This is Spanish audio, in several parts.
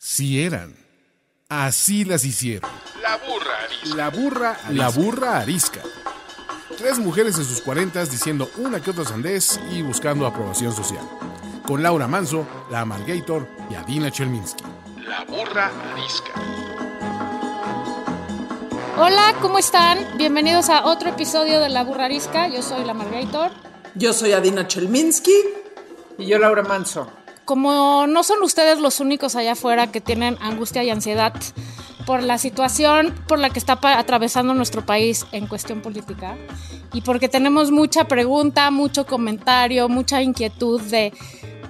Sí eran. Así las hicieron. La burra arisca. La burra, la burra arisca. Tres mujeres en sus cuarentas diciendo una que otra sandez y buscando aprobación social. Con Laura Manso, la Amalgator y Adina Chelminsky. La burra arisca. Hola, ¿cómo están? Bienvenidos a otro episodio de La Burra Arisca. Yo soy la Margator. Yo soy Adina Chelminsky. Y yo Laura Manso. Como no son ustedes los únicos allá afuera que tienen angustia y ansiedad por la situación por la que está atravesando nuestro país en cuestión política y porque tenemos mucha pregunta, mucho comentario, mucha inquietud de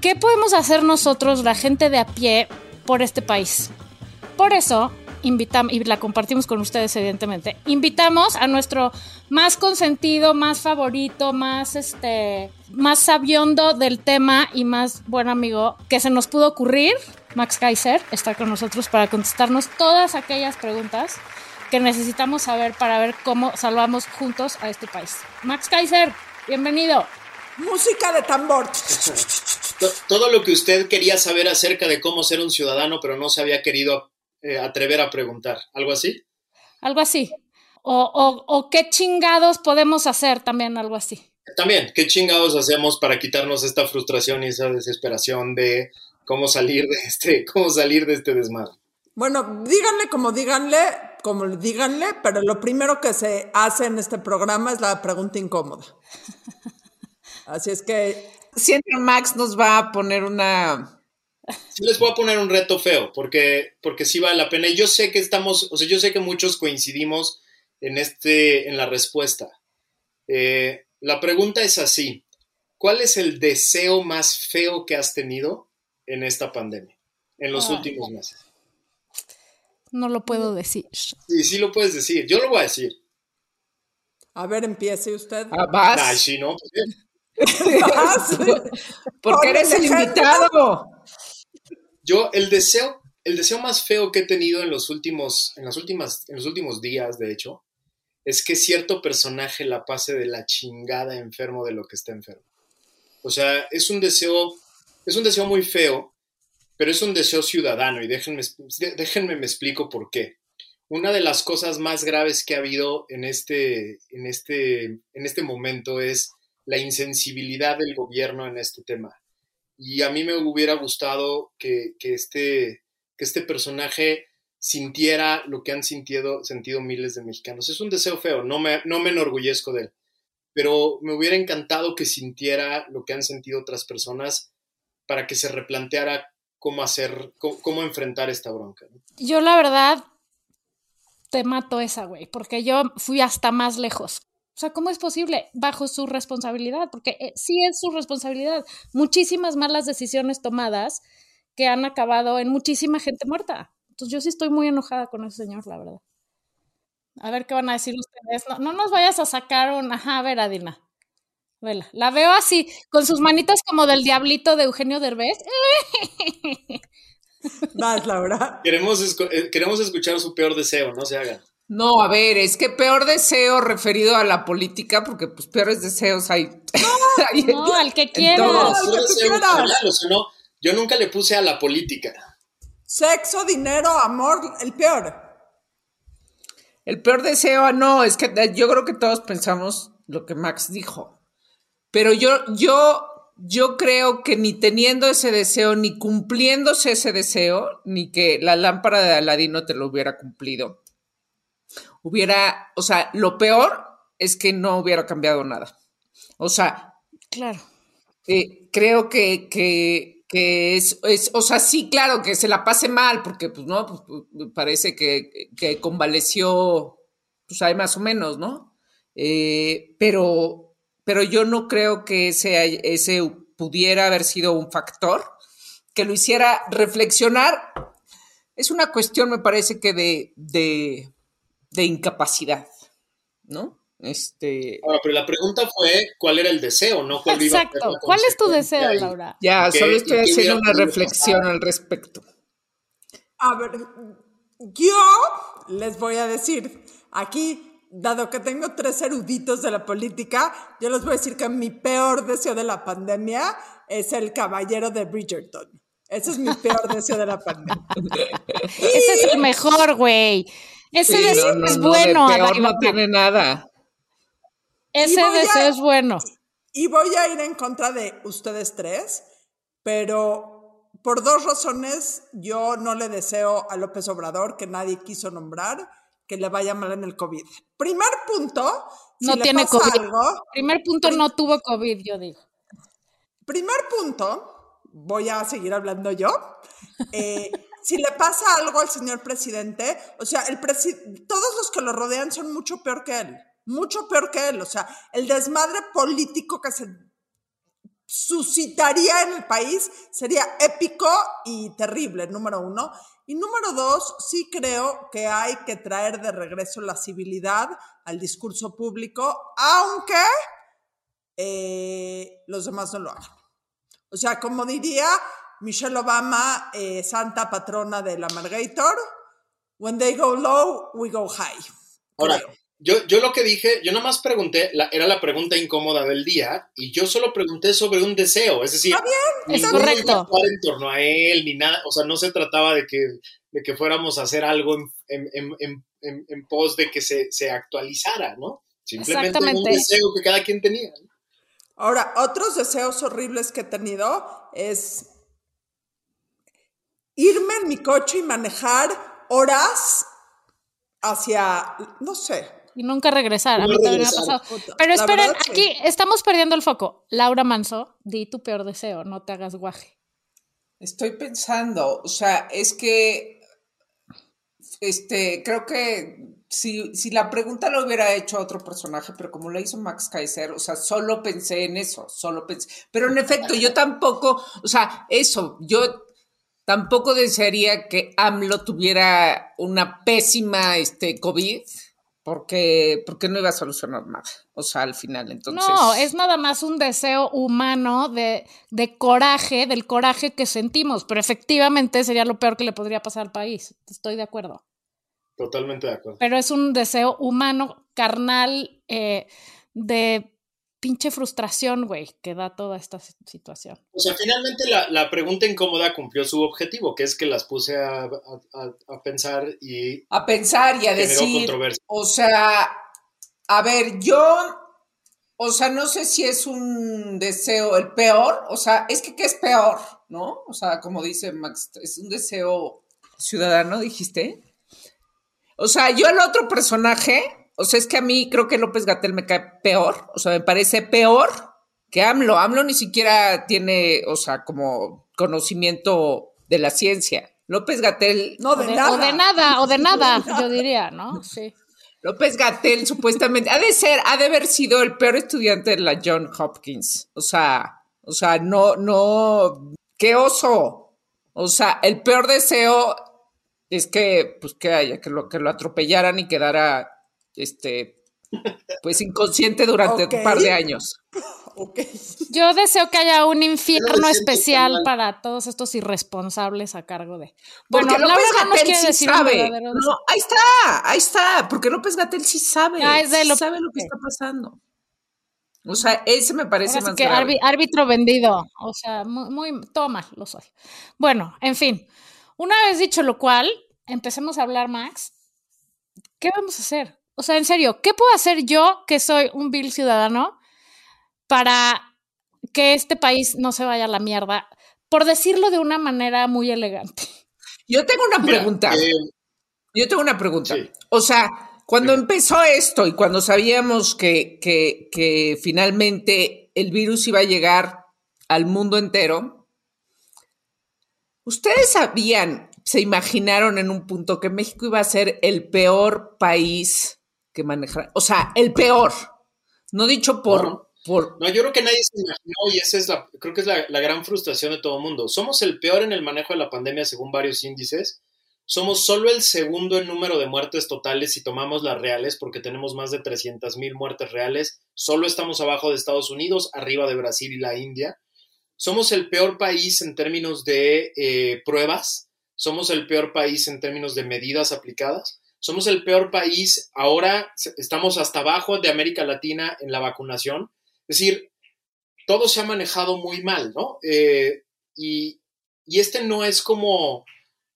qué podemos hacer nosotros, la gente de a pie, por este país. Por eso invitamos, y la compartimos con ustedes evidentemente, invitamos a nuestro más consentido, más favorito, más este, más sabiondo del tema y más buen amigo que se nos pudo ocurrir, Max Kaiser, está con nosotros para contestarnos todas aquellas preguntas que necesitamos saber para ver cómo salvamos juntos a este país. Max Kaiser, bienvenido. Música de tambor. To- Todo lo que usted quería saber acerca de cómo ser un ciudadano, pero no se había querido eh, atrever a preguntar. ¿Algo así? Algo así. O, o, o qué chingados podemos hacer también, algo así. También, ¿qué chingados hacemos para quitarnos esta frustración y esa desesperación de cómo salir de este, cómo salir de este desmadre? Bueno, díganle como díganle, como le díganle, pero lo primero que se hace en este programa es la pregunta incómoda. Así es que Siempre Max nos va a poner una... Sí les voy a poner un reto feo, porque, porque sí vale la pena. Y yo sé que estamos, o sea, yo sé que muchos coincidimos en, este, en la respuesta. Eh, la pregunta es así. ¿Cuál es el deseo más feo que has tenido en esta pandemia, en los Ah. últimos meses? No lo puedo decir. Sí, sí lo puedes decir. Yo lo voy a decir. a ver, empiece usted. Ah, vas. Ay, sí, ¿no? Pues. Vas. Porque eres el invitado. Yo, el deseo, el deseo más feo que he tenido en los últimos, en las últimas, en los últimos días, de hecho, es que cierto personaje la pase de la chingada enfermo de lo que está enfermo. O sea, es un deseo, es un deseo muy feo, pero es un deseo ciudadano y déjenme, déjenme me explico por qué. Una de las cosas más graves que ha habido en este, en este, en este momento es la insensibilidad del gobierno en este tema. Y a mí me hubiera gustado que, que este, que este personaje sintiera lo que han sentido, sentido miles de mexicanos. Es un deseo feo, no me, no me enorgullezco de él, pero me hubiera encantado que sintiera lo que han sentido otras personas para que se replanteara cómo hacer, cómo, cómo enfrentar esta bronca. Yo la verdad te mato esa, güey, porque yo fui hasta más lejos. O sea, ¿cómo es posible? Bajo su responsabilidad, porque eh, sí es su responsabilidad. Muchísimas malas decisiones tomadas que han acabado en muchísima gente muerta. Entonces yo sí estoy muy enojada con ese señor, la verdad. A ver qué van a decir ustedes. No, no nos vayas a sacar un... Ajá, a ver, Adina. Vela. La veo así, con sus manitas como del diablito de Eugenio Derbez. Vas, Laura. Queremos, eh, queremos escuchar su peor deseo, no se hagan. No, a ver, es que peor deseo referido a la política, porque pues peores deseos hay. No, al que en quieras. todos. Ay, Peor que tú deseo en quieras. general, o sea, no, yo nunca le puse a la política. Sexo, dinero, amor, el peor. El peor deseo, no, es que yo creo que todos pensamos lo que Max dijo. Pero yo, yo, yo creo que ni teniendo ese deseo, ni cumpliéndose ese deseo, ni que la lámpara de Aladino te lo hubiera cumplido, hubiera, o sea, lo peor es que no hubiera cambiado nada. O sea, Claro. eh, creo que, que, que es, es, o sea, sí, claro, que se la pase mal, porque pues no, pues, pues, parece que, que convaleció, pues hay más o menos, ¿no? Eh, pero, pero yo no creo que ese, ese pudiera haber sido un factor que lo hiciera reflexionar. Es una cuestión, me parece que de, de, de incapacidad, ¿no? Este, Ahora, pero la pregunta fue cuál era el deseo, no cuál iba a ser Exacto. ¿Cuál es tu deseo, Laura? ya, ¿Y qué- solo estoy haciendo una reflexión pasar? al respecto. A ver, yo les voy a decir, aquí, dado que tengo tres eruditos de la política, yo les voy a decir que mi peor deseo de la pandemia es el caballero de Bridgerton. Ese es mi peor deseo de la pandemia. Ese es el mejor, güey. Ese Sí, deseo no, no, es no, de bueno. peor Adai, no tiene nada. Ese Y voy a- deseo es bueno. Y voy a ir en contra de ustedes tres, pero por dos razones yo no le deseo a López Obrador, que nadie quiso nombrar, que le vaya mal en el COVID. Primer punto, si No le tiene pasa COVID. algo, Primer punto, no tuvo COVID, yo digo. primer punto, voy a seguir hablando yo. eh, si le pasa algo al señor presidente, o sea, el presi- todos los que lo rodean son mucho peor que él, mucho peor que él. O sea, el desmadre político que se suscitaría en el país sería épico y terrible, número uno. Y número dos, sí creo que hay que traer de regreso la civilidad al discurso público, aunque eh, los demás no lo hagan. O sea, como diría Michelle Obama, eh, santa patrona del Amargator, when they go low, we go high. Ahora, creo. yo, yo lo que dije, yo nada más pregunté, la- era la pregunta incómoda del día, y yo solo pregunté sobre un deseo, es decir, Está bien, Es ninguno correcto. en torno a él, ni nada, o sea, no se trataba de que, de que fuéramos a hacer algo en, en- en- en- en- en pos de que se, se actualizara, ¿no? Simplemente un deseo que cada quien tenía. ¿no? Ahora, otros deseos horribles que he tenido es irme en mi coche y manejar horas hacia, no sé, Y nunca regresar. A mí también me ha pasado. Pero esperen, sí. aquí estamos perdiendo el foco. Laura Manso, di tu peor deseo, no te hagas guaje. Estoy pensando, o sea, es que, este, creo que si, si la pregunta lo hubiera hecho a otro personaje, pero como la hizo Max Kaiser, o sea, solo pensé en eso, solo pensé. Pero en efecto, yo tampoco, o sea, eso, yo tampoco desearía que AMLO tuviera una pésima, este, COVID, porque, porque no iba a solucionar nada, o sea, al final, entonces. No, es nada más un deseo humano de, de coraje, del coraje que sentimos, pero efectivamente sería lo peor que le podría pasar al país. Estoy de acuerdo. Totalmente de acuerdo. Pero es un deseo humano, carnal, eh, de pinche frustración, güey, que da toda esta si- situación. O sea, finalmente la, la pregunta incómoda cumplió su objetivo, que es que las puse a, a- a- a pensar y a pensar y a generó decir, controversia. o sea, a ver, yo, o sea, no sé si es un deseo el peor, o sea, es que ¿qué es peor? ¿No? O sea, como dice Max, es un deseo ciudadano, dijiste. O sea, yo el otro personaje, o sea, es que a mí creo que López Gatel me cae peor, o sea, me parece peor que AMLO. AMLO ni siquiera tiene, o sea, como conocimiento de la ciencia. López Gatel no O de, de, nada. o de nada, o de nada, yo diría, ¿no? Sí. López Gatel supuestamente ha de ser, ha de haber sido el peor estudiante de la John Hopkins. O sea, o sea, no, no, qué oso. O sea, el peor deseo es que, pues, que haya, que lo, que lo atropellaran y quedara, este, pues, inconsciente durante un par de años. Yo deseo que haya un infierno especial mal. para todos estos irresponsables a cargo de. Porque Bueno, López Laura Gatel quiere sí decir sabe. No, ahí está, ahí está, porque López Gatel sí sabe. Ah, es de sí lo- sabe lo que está pasando. O sea, ese me parece más que grave. árbi- árbitro vendido. O sea, muy, muy toma, lo soy. Bueno, en fin. Una vez dicho lo cual, empecemos a hablar, Max. ¿Qué vamos a hacer? O sea, en serio, ¿qué puedo hacer yo, que soy un vil ciudadano, para que este país no se vaya a la mierda? Por decirlo de una manera muy elegante. Yo tengo una Mira, pregunta. eh, Yo tengo una pregunta. Sí. O sea, cuando empezó esto y cuando sabíamos que, que, que finalmente el virus iba a llegar al mundo entero, ¿ustedes sabían, se imaginaron en un punto que México iba a ser el peor país que manejar? O sea, el peor. No dicho por... No. por No, yo creo que nadie se imaginó y esa es la, creo que es la, la gran frustración de todo el mundo. Somos el peor en el manejo de la pandemia según varios índices. Somos solo el segundo en número de muertes totales si tomamos las reales, porque tenemos más de 300 mil muertes reales. Solo estamos abajo de Estados Unidos, arriba de Brasil y la India. Somos el peor país en términos de eh, pruebas. Somos el peor país en términos de medidas aplicadas. Somos el peor país. Ahora estamos hasta abajo de América Latina en la vacunación. Es decir, todo se ha manejado muy mal, ¿no? Eh, y, y este no es como,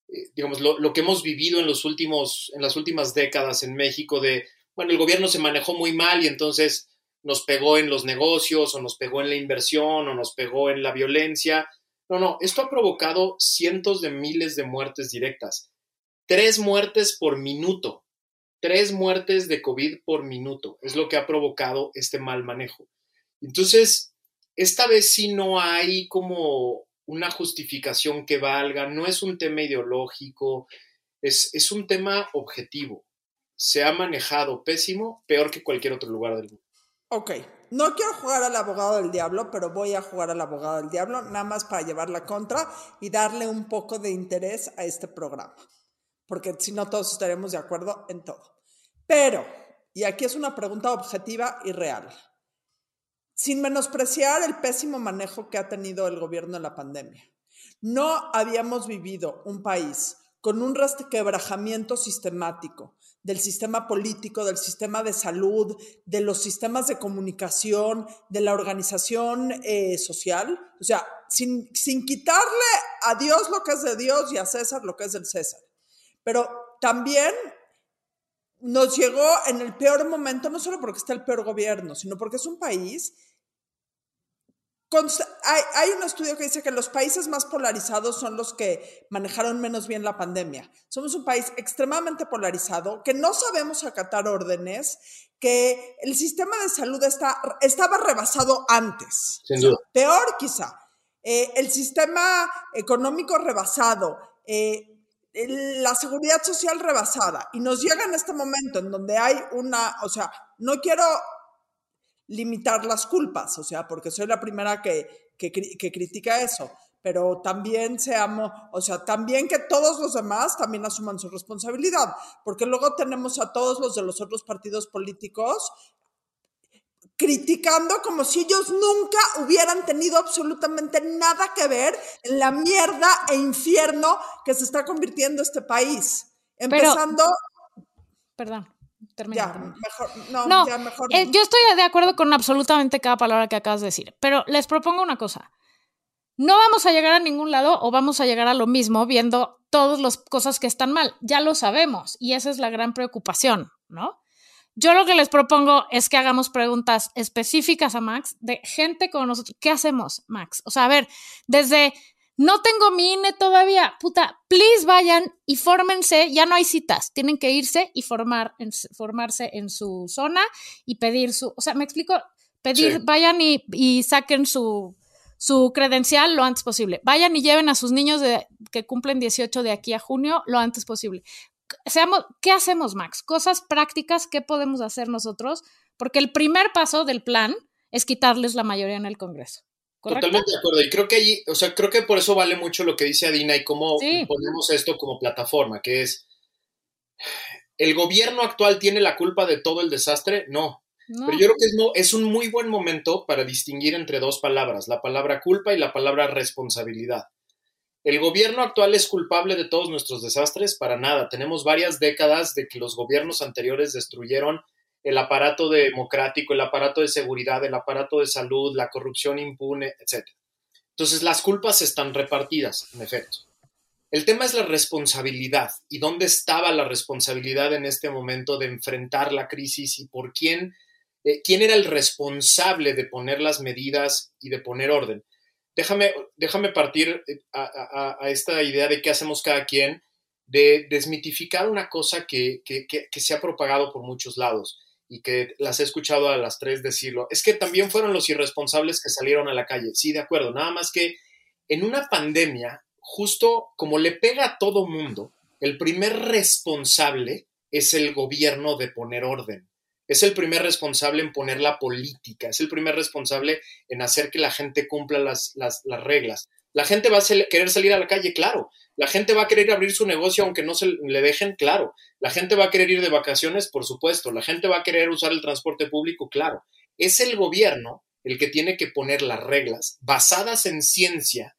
eh, digamos, lo, lo, que hemos vivido en, los últimos, en las últimas décadas en México de, bueno, el gobierno se manejó muy mal y entonces nos pegó en los negocios o nos pegó en la inversión o nos pegó en la violencia. No, no, esto ha provocado cientos de miles de muertes directas. Tres muertes por minuto. Tres muertes de COVID por minuto. Es lo que ha provocado este mal manejo. Entonces, esta vez sí no hay como una justificación que valga, no es un tema ideológico, es, es un tema objetivo. Se ha manejado pésimo, peor que cualquier otro lugar del mundo. Ok, no quiero jugar al abogado del diablo, pero voy a jugar al abogado del diablo, nada más para llevar la contra y darle un poco de interés a este programa, porque si no todos estaremos de acuerdo en todo. Pero, y aquí es una pregunta objetiva y real, sin menospreciar el pésimo manejo que ha tenido el gobierno en la pandemia, no habíamos vivido un país con un resquebrajamiento sistemático del sistema político, del sistema de salud, de los sistemas de comunicación, de la organización eh, social. O sea, sin, sin quitarle a Dios lo que es de Dios y a César lo que es del César. Pero también nos llegó en el peor momento, no solo porque está el peor gobierno, sino porque es un país hay, un estudio que dice que los países más polarizados son los que manejaron menos bien la pandemia. Somos un país extremadamente polarizado, que no sabemos acatar órdenes, que el sistema de salud está, estaba rebasado antes. Sin duda. peor quizá. Eh, el sistema económico rebasado. Eh, la seguridad social rebasada y nos llega en este momento en donde hay una, o sea, no quiero limitar las culpas, o sea, porque soy la primera que, que, critica eso, pero también seamos, o sea, también que todos los demás también asuman su responsabilidad, porque luego tenemos a todos los de los otros partidos políticos criticando como si ellos nunca hubieran tenido absolutamente nada que ver en la mierda e infierno que se está convirtiendo este país. Empezando... perdón. Ya, mejor, no, ya mejor. Eh, yo estoy de acuerdo con absolutamente cada palabra que acabas de decir, pero les propongo una cosa. No vamos a llegar a ningún lado o vamos a llegar a lo mismo viendo todas las cosas que están mal. Ya lo sabemos y esa es la gran preocupación, ¿no? Yo lo que les propongo es que hagamos preguntas específicas a Max de gente como nosotros. ¿Qué hacemos, Max? O sea, a ver, desde no tengo mi INE todavía. Puta, please vayan y fórmense. Ya no hay citas. Tienen que irse y formar, en, formarse en su zona y pedir su. O sea, me explico. Pedir, vayan y, saquen su, su credencial lo antes posible. Vayan y lleven a sus niños de, que cumplen 18 de aquí a junio lo antes posible. Seamos, ¿Qué hacemos, Max? Cosas prácticas, ¿qué podemos hacer nosotros? Porque el primer paso del plan es quitarles la mayoría en el Congreso. Totalmente de acuerdo. Y creo que allí, o sea, creo que por eso vale mucho lo que dice Adina y cómo ponemos esto como plataforma, que es, ¿el gobierno actual tiene la culpa de todo el desastre? No. Pero yo creo que es, no, es un muy buen momento para distinguir entre dos palabras, la palabra culpa y la palabra responsabilidad. ¿El gobierno actual es culpable de todos nuestros desastres? Para nada. Tenemos varias décadas de que los gobiernos anteriores destruyeron el aparato democrático, el aparato de seguridad, el aparato de salud, la corrupción impune, etc. Entonces, las culpas están repartidas, en efecto. El tema es la responsabilidad y dónde estaba la responsabilidad en este momento de enfrentar la crisis y por quién, eh, quién era el responsable de poner las medidas y de poner orden. Déjame, déjame partir eh, a, esta idea de qué hacemos cada quien, de desmitificar una cosa que, que se ha propagado por muchos lados y que las he escuchado a las tres decirlo, es que también fueron los irresponsables que salieron a la calle. Sí, de acuerdo, nada más que en una pandemia, justo como le pega a todo mundo, el primer responsable es el gobierno de poner orden. Es el primer responsable en poner la política, es el primer responsable en hacer que la gente cumpla las, las, las reglas. La gente va a querer salir a la calle, claro. La gente va a querer abrir su negocio aunque no se le dejen, claro. La gente va a querer ir de vacaciones, por supuesto. La gente va a querer usar el transporte público, claro. Es el gobierno el que tiene que poner las reglas basadas en ciencia.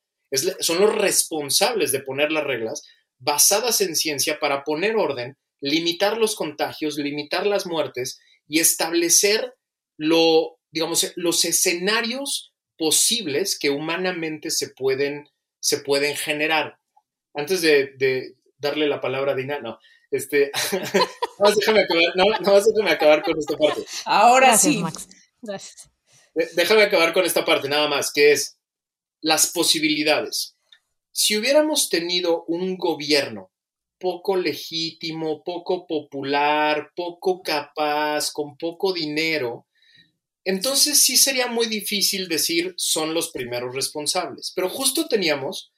son los responsables de poner las reglas basadas en ciencia para poner orden, limitar los contagios, limitar las muertes y establecer lo, digamos, los escenarios posibles que humanamente se pueden, se pueden generar. Antes de, de darle la palabra a Dina, no, este, no, déjame acabar, no, no, déjame acabar con esta parte. Ahora Gracias, sí. Max. Gracias. Déjame acabar con esta parte nada más, que es las posibilidades. Si hubiéramos tenido un gobierno poco legítimo, poco popular, poco capaz, con poco dinero, entonces sí sería muy difícil decir son los primeros responsables. Pero justo teníamos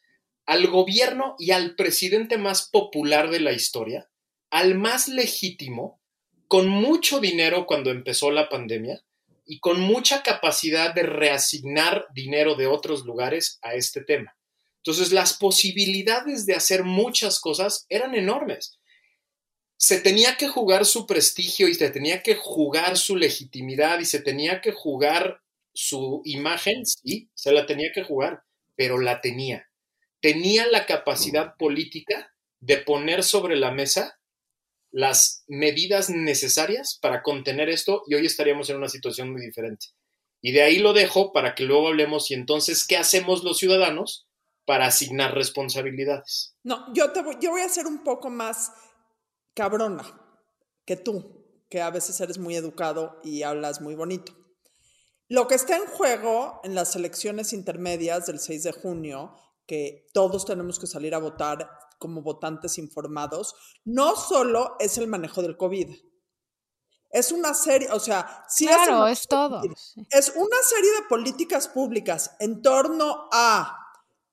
al gobierno y al presidente más popular de la historia, al más legítimo, con mucho dinero cuando empezó la pandemia, y con mucha capacidad de reasignar dinero de otros lugares a este tema. Entonces, las posibilidades de hacer muchas cosas eran enormes. Se tenía que jugar su prestigio y se tenía que jugar su legitimidad y se tenía que jugar su imagen, sí, se la tenía que jugar, pero la tenía. Tenía la capacidad política de poner sobre la mesa las medidas necesarias para contener esto y hoy estaríamos en una situación muy diferente. Y de ahí lo dejo para que luego hablemos y entonces, ¿qué hacemos los ciudadanos para asignar responsabilidades? No, yo, te voy, yo voy a ser un poco más cabrona que tú, que a veces eres muy educado y hablas muy bonito. Lo que está en juego en las elecciones intermedias del 6 de junio, que todos tenemos que salir a votar como votantes informados, no solo es el manejo del COVID. Es una serie, o sea, sí es Claro, manejo es todo. Es una serie de políticas públicas en torno a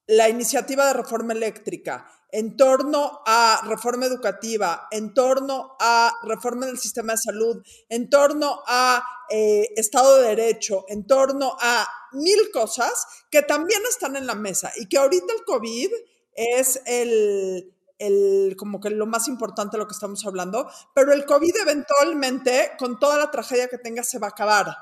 la iniciativa de reforma eléctrica, en torno a reforma educativa, en torno a reforma del sistema de salud, en torno a eh, Estado de Derecho, en torno a mil cosas que también están en la mesa y que ahorita el COVID es el, el, como que lo más importante de lo que estamos hablando, pero el COVID eventualmente, con toda la tragedia que tenga, se va a acabar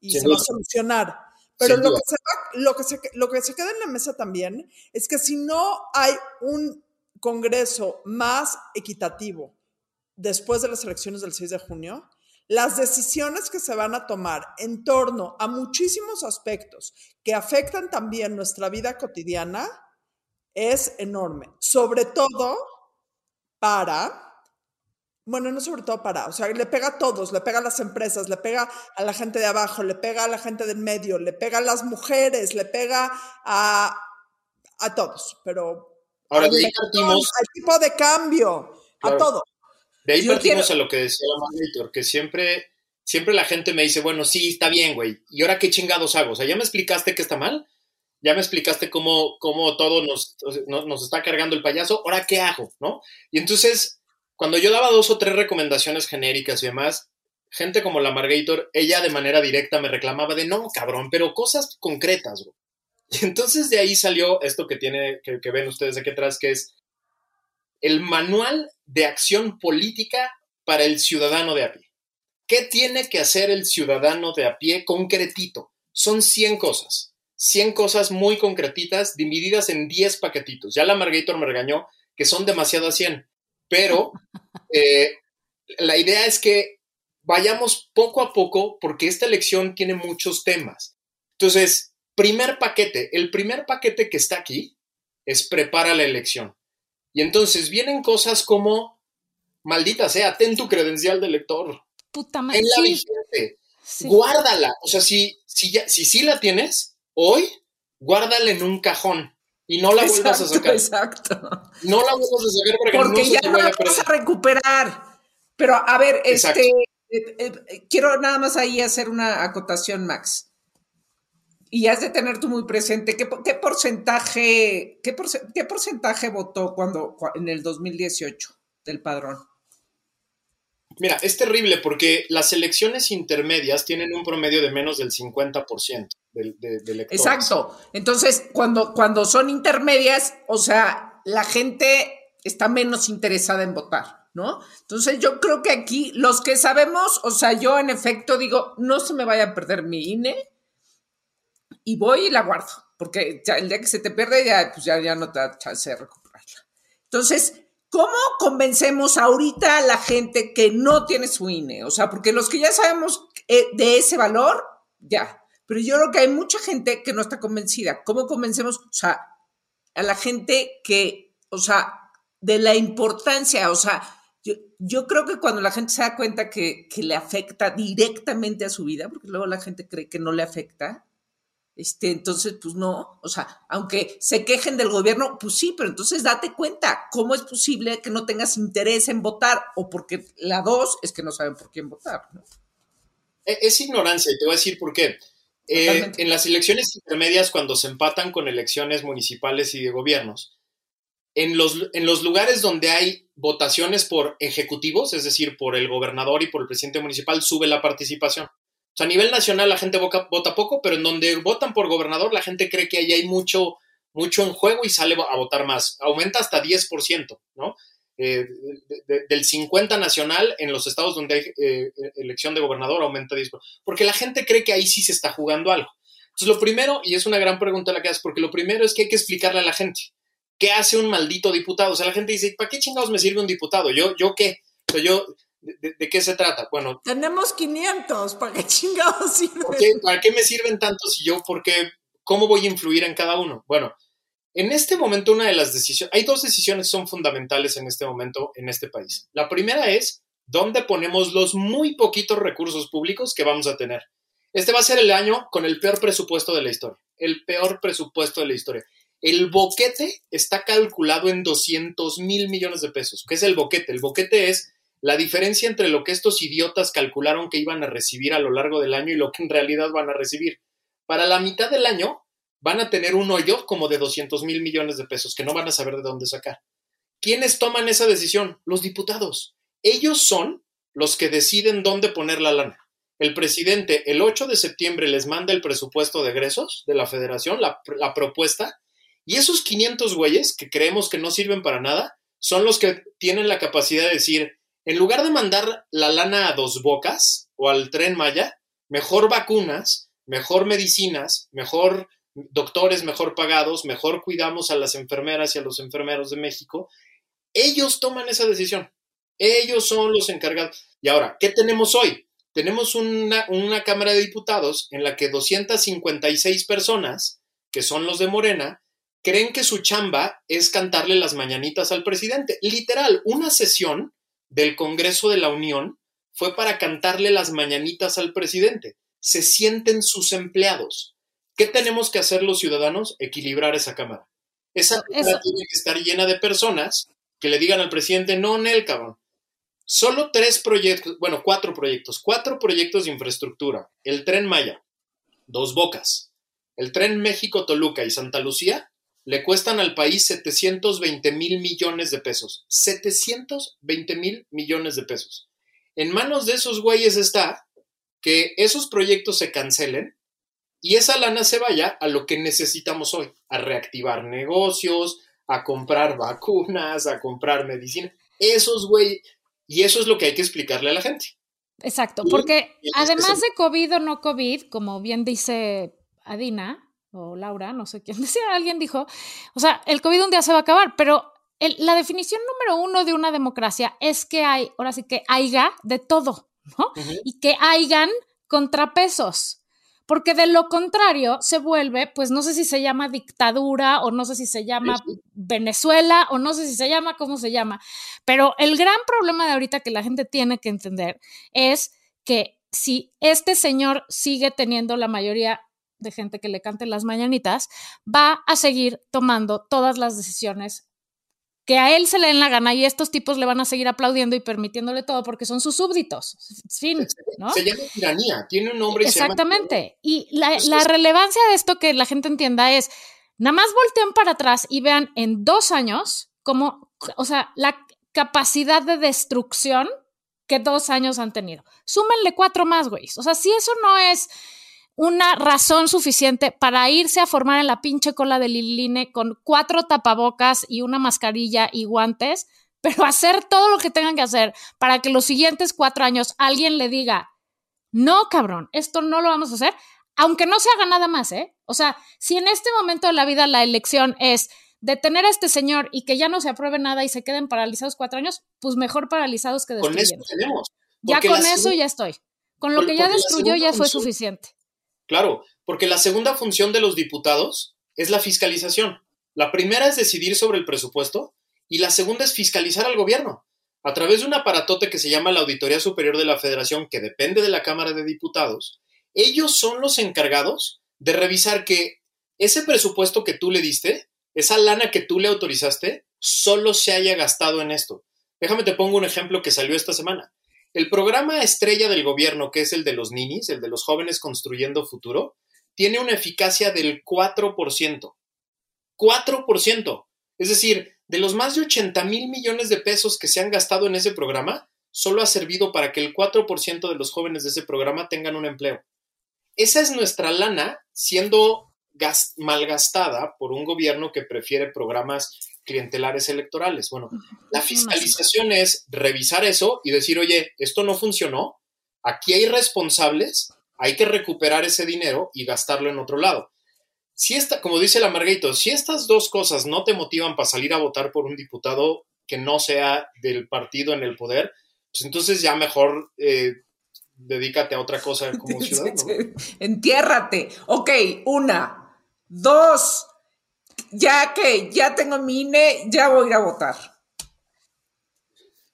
y Sin se va a solucionar. Pero lo que, se va- lo, que se, lo que se queda en la mesa también es que si no hay un Congreso más equitativo después de las elecciones del 6 de junio, las decisiones que se van a tomar en torno a muchísimos aspectos que afectan también nuestra vida cotidiana es enorme. Sobre todo para, bueno, no sobre todo para, o sea, le pega a todos, le pega a las empresas, le pega a la gente de abajo, le pega a la gente del medio, le pega a las mujeres, le pega a, a todos, pero Ahora, de ahí partimos, al tipo de cambio, Claro. a todo. de ahí Yo partimos quiero- a lo que decía la Margator, que siempre, siempre la gente me dice, bueno, sí, está bien, güey, ¿y ahora qué chingados hago? O sea, ¿ya me explicaste que está mal? ¿Ya me explicaste cómo, cómo todo nos, nos, nos está cargando el payaso? ¿Ahora qué hago? ¿No? Y entonces, cuando yo daba dos o tres recomendaciones genéricas y demás, gente como la Margator, ella de manera directa me reclamaba de, no, cabrón, pero cosas concretas. Y entonces de ahí salió esto que tiene, que, que ven ustedes aquí atrás, que es el manual de acción política para el ciudadano de a pie. ¿Qué tiene que hacer el ciudadano de a pie concretito? Son 100 cosas. 100 cosas muy concretitas divididas en 10 paquetitos. Ya la Margator me regañó que son demasiadas 100, pero eh, la idea es que vayamos poco a poco porque esta elección tiene muchos temas. Entonces, primer paquete, el primer paquete que está aquí es prepara la elección. Y entonces vienen cosas como, maldita sea, ten tu credencial de elector, Puta madre. en la vigente, sí. guárdala. O sea, si, si, ya, si sí la tienes, hoy, guárdala en un cajón y no la vuelvas a sacar. exacto. No la vuelvas a sacar para que Porque no se ya te no vaya la vas a recuperar. Pero a ver, Exacto. este, eh, eh, quiero nada más ahí hacer una acotación, Max. Y has de tener tú muy presente qué, po- qué porcentaje, qué, porce- qué porcentaje votó cuando cua- en el 2018 del padrón. Mira, es terrible porque las elecciones intermedias tienen un promedio de menos del 50% Exacto. Entonces, cuando, cuando son intermedias, o sea, la gente está menos interesada en votar, ¿no? Entonces, yo creo que aquí los que sabemos, o sea, yo en efecto digo, no se me vaya a perder mi INE y voy y la guardo, porque ya el día que se te pierde, ya, pues ya, ya no te da chance de recuperarla. Entonces, ¿cómo convencemos ahorita a la gente que no tiene su INE? O sea, porque los que ya sabemos eh, de ese valor, ya. Pero yo creo que hay mucha gente que no está convencida. ¿Cómo convencemos? O sea, a la gente que, o sea, de la importancia, o sea, yo, yo creo que cuando la gente se da cuenta que, que, le afecta directamente a su vida, porque luego la gente cree que no le afecta, este, entonces, pues no, o sea, aunque se quejen del gobierno, pues sí, pero entonces date cuenta, ¿cómo es posible que no tengas interés en votar? O porque la dos es que no saben por quién votar, ¿no? E, Es ignorancia, y te voy a decir por qué. Eh, en las elecciones intermedias, cuando se empatan con elecciones municipales y de gobiernos, en los, en los lugares donde hay votaciones por ejecutivos, es decir, por el gobernador y por el presidente municipal, sube la participación. O sea, a nivel nacional la gente vota, vota poco, pero en donde votan por gobernador, la gente cree que ahí hay mucho, mucho en juego y sale a votar más. Aumenta hasta 10%, ¿no? Eh, de, de, del 50 nacional en los estados donde hay eh, elección de gobernador aumenta 10%, porque la gente cree que ahí sí se está jugando algo. Entonces, lo primero, y es una gran pregunta la que haces, porque lo primero es que hay que explicarle a la gente qué hace un maldito diputado. O sea, la gente dice, ¿para qué chingados me sirve un diputado? ¿Yo, yo qué? O sea, yo, ¿de, de qué se trata? Bueno. Tenemos 500, ¿para qué chingados sirven? ¿Qué, ¿Para qué me sirven tantos y yo por qué? ¿Cómo voy a influir en cada uno? Bueno, en este momento una de las decisiones, hay dos decisiones que son fundamentales en este momento en este país. La primera es dónde ponemos los muy poquitos recursos públicos que vamos a tener. Este va a ser el año con el peor presupuesto de la historia, el peor presupuesto de la historia. El boquete está calculado en 200 mil millones de pesos. ¿Qué es el boquete? El boquete es la diferencia entre lo que estos idiotas calcularon que iban a recibir a lo largo del año y lo que en realidad van a recibir. Para la mitad del año van a tener un hoyo como de 200 mil millones de pesos que no van a saber de dónde sacar. ¿Quiénes toman esa decisión? Los diputados. Ellos son los que deciden dónde poner la lana. El presidente el 8 de septiembre les manda el presupuesto de egresos de la federación, la, la propuesta, y esos 500 güeyes que creemos que no sirven para nada son los que tienen la capacidad de decir, en lugar de mandar la lana a dos bocas o al tren Maya, mejor vacunas, mejor medicinas, mejor doctores mejor pagados, mejor cuidamos a las enfermeras y a los enfermeros de México. Ellos toman esa decisión. Ellos son los encargados. Y ahora, ¿qué tenemos hoy? Tenemos una, una Cámara de Diputados en la que 256 personas, que son los de Morena, creen que su chamba es cantarle las mañanitas al presidente. Literal, una sesión del Congreso de la Unión fue para cantarle las mañanitas al presidente. Se sienten sus empleados. ¿Qué tenemos que hacer los ciudadanos? Equilibrar esa Cámara. Esa Cámara tiene que estar llena de personas que le digan al presidente, no, Nel, cabrón. Solo tres proyectos, bueno, cuatro proyectos, cuatro proyectos de infraestructura. El tren Maya, dos bocas. El tren México-Toluca y Santa Lucía le cuestan al país 720 mil millones de pesos. 720 mil millones de pesos. En manos de esos güeyes está que esos proyectos se cancelen y esa lana se vaya a lo que necesitamos hoy, a reactivar negocios, a comprar vacunas, a comprar medicina. Esos güey, y eso es lo que hay que explicarle a la gente. Exacto, porque y además de COVID o no COVID, como bien dice Adina o Laura, no sé quién decía, alguien dijo, o sea, el COVID un día se va a acabar, pero el, la definición número uno de una democracia es que hay, ahora sí que haya de todo, ¿no? Uh -huh. Y que hayan contrapesos porque de lo contrario se vuelve, pues no sé si se llama dictadura o no sé si se llama sí. Venezuela o no sé si se llama, cómo se llama, pero el gran problema de ahorita que la gente tiene que entender es que si este señor sigue teniendo la mayoría de gente que le cante las mañanitas, va a seguir tomando todas las decisiones que a él se le den la gana y estos tipos le van a seguir aplaudiendo y permitiéndole todo porque son sus súbditos. Fin, ¿no? Se llama tiranía, tiene un nombre. Exactamente. Y la, la relevancia de esto que la gente entienda es, nada más volteen para atrás y vean en dos años como, o sea, la capacidad de destrucción que dos años han tenido. Súmenle cuatro más, güey. O sea, si eso no es una razón suficiente para irse a formar en la pinche cola del Liline con cuatro tapabocas y una mascarilla y guantes, pero hacer todo lo que tengan que hacer para que los siguientes cuatro años alguien le diga, no, cabrón, esto no lo vamos a hacer, aunque no se haga nada más, ¿eh? O sea, si en este momento de la vida la elección es detener a este señor y que ya no se apruebe nada y se queden paralizados cuatro años, pues mejor paralizados que destruyendo. Con eso tenemos. Ya con eso ya estoy. Con lo que ya destruyó ya fue suficiente. Claro, porque la segunda función de los diputados es la fiscalización. La primera es decidir sobre el presupuesto y la segunda es fiscalizar al gobierno a través de un aparatote que se llama la Auditoría Superior de la Federación, que depende de la Cámara de Diputados. Ellos son los encargados de revisar que ese presupuesto que tú le diste, esa lana que tú le autorizaste, solo se haya gastado en esto. Déjame te pongo un ejemplo que salió esta semana. El programa estrella del gobierno, que es el de los ninis, el de los jóvenes construyendo futuro, tiene una eficacia del 4%. 4%. Es decir, de los más de 80 mil millones de pesos que se han gastado en ese programa, solo ha servido para que el 4% de los jóvenes de ese programa tengan un empleo. Esa es nuestra lana siendo malgastada por un gobierno que prefiere programas clientelares electorales. Bueno, la fiscalización es revisar eso y decir, oye, esto no funcionó, aquí hay responsables, hay que recuperar ese dinero y gastarlo en otro lado. Si esta, como dice la Margarito, si estas dos cosas no te motivan para salir a votar por un diputado que no sea del partido en el poder, pues entonces ya mejor eh, dedícate a otra cosa como ciudadano. Entiérrate. Ok, una. Dos, ya que ya tengo mi INE, ya voy a ir a votar.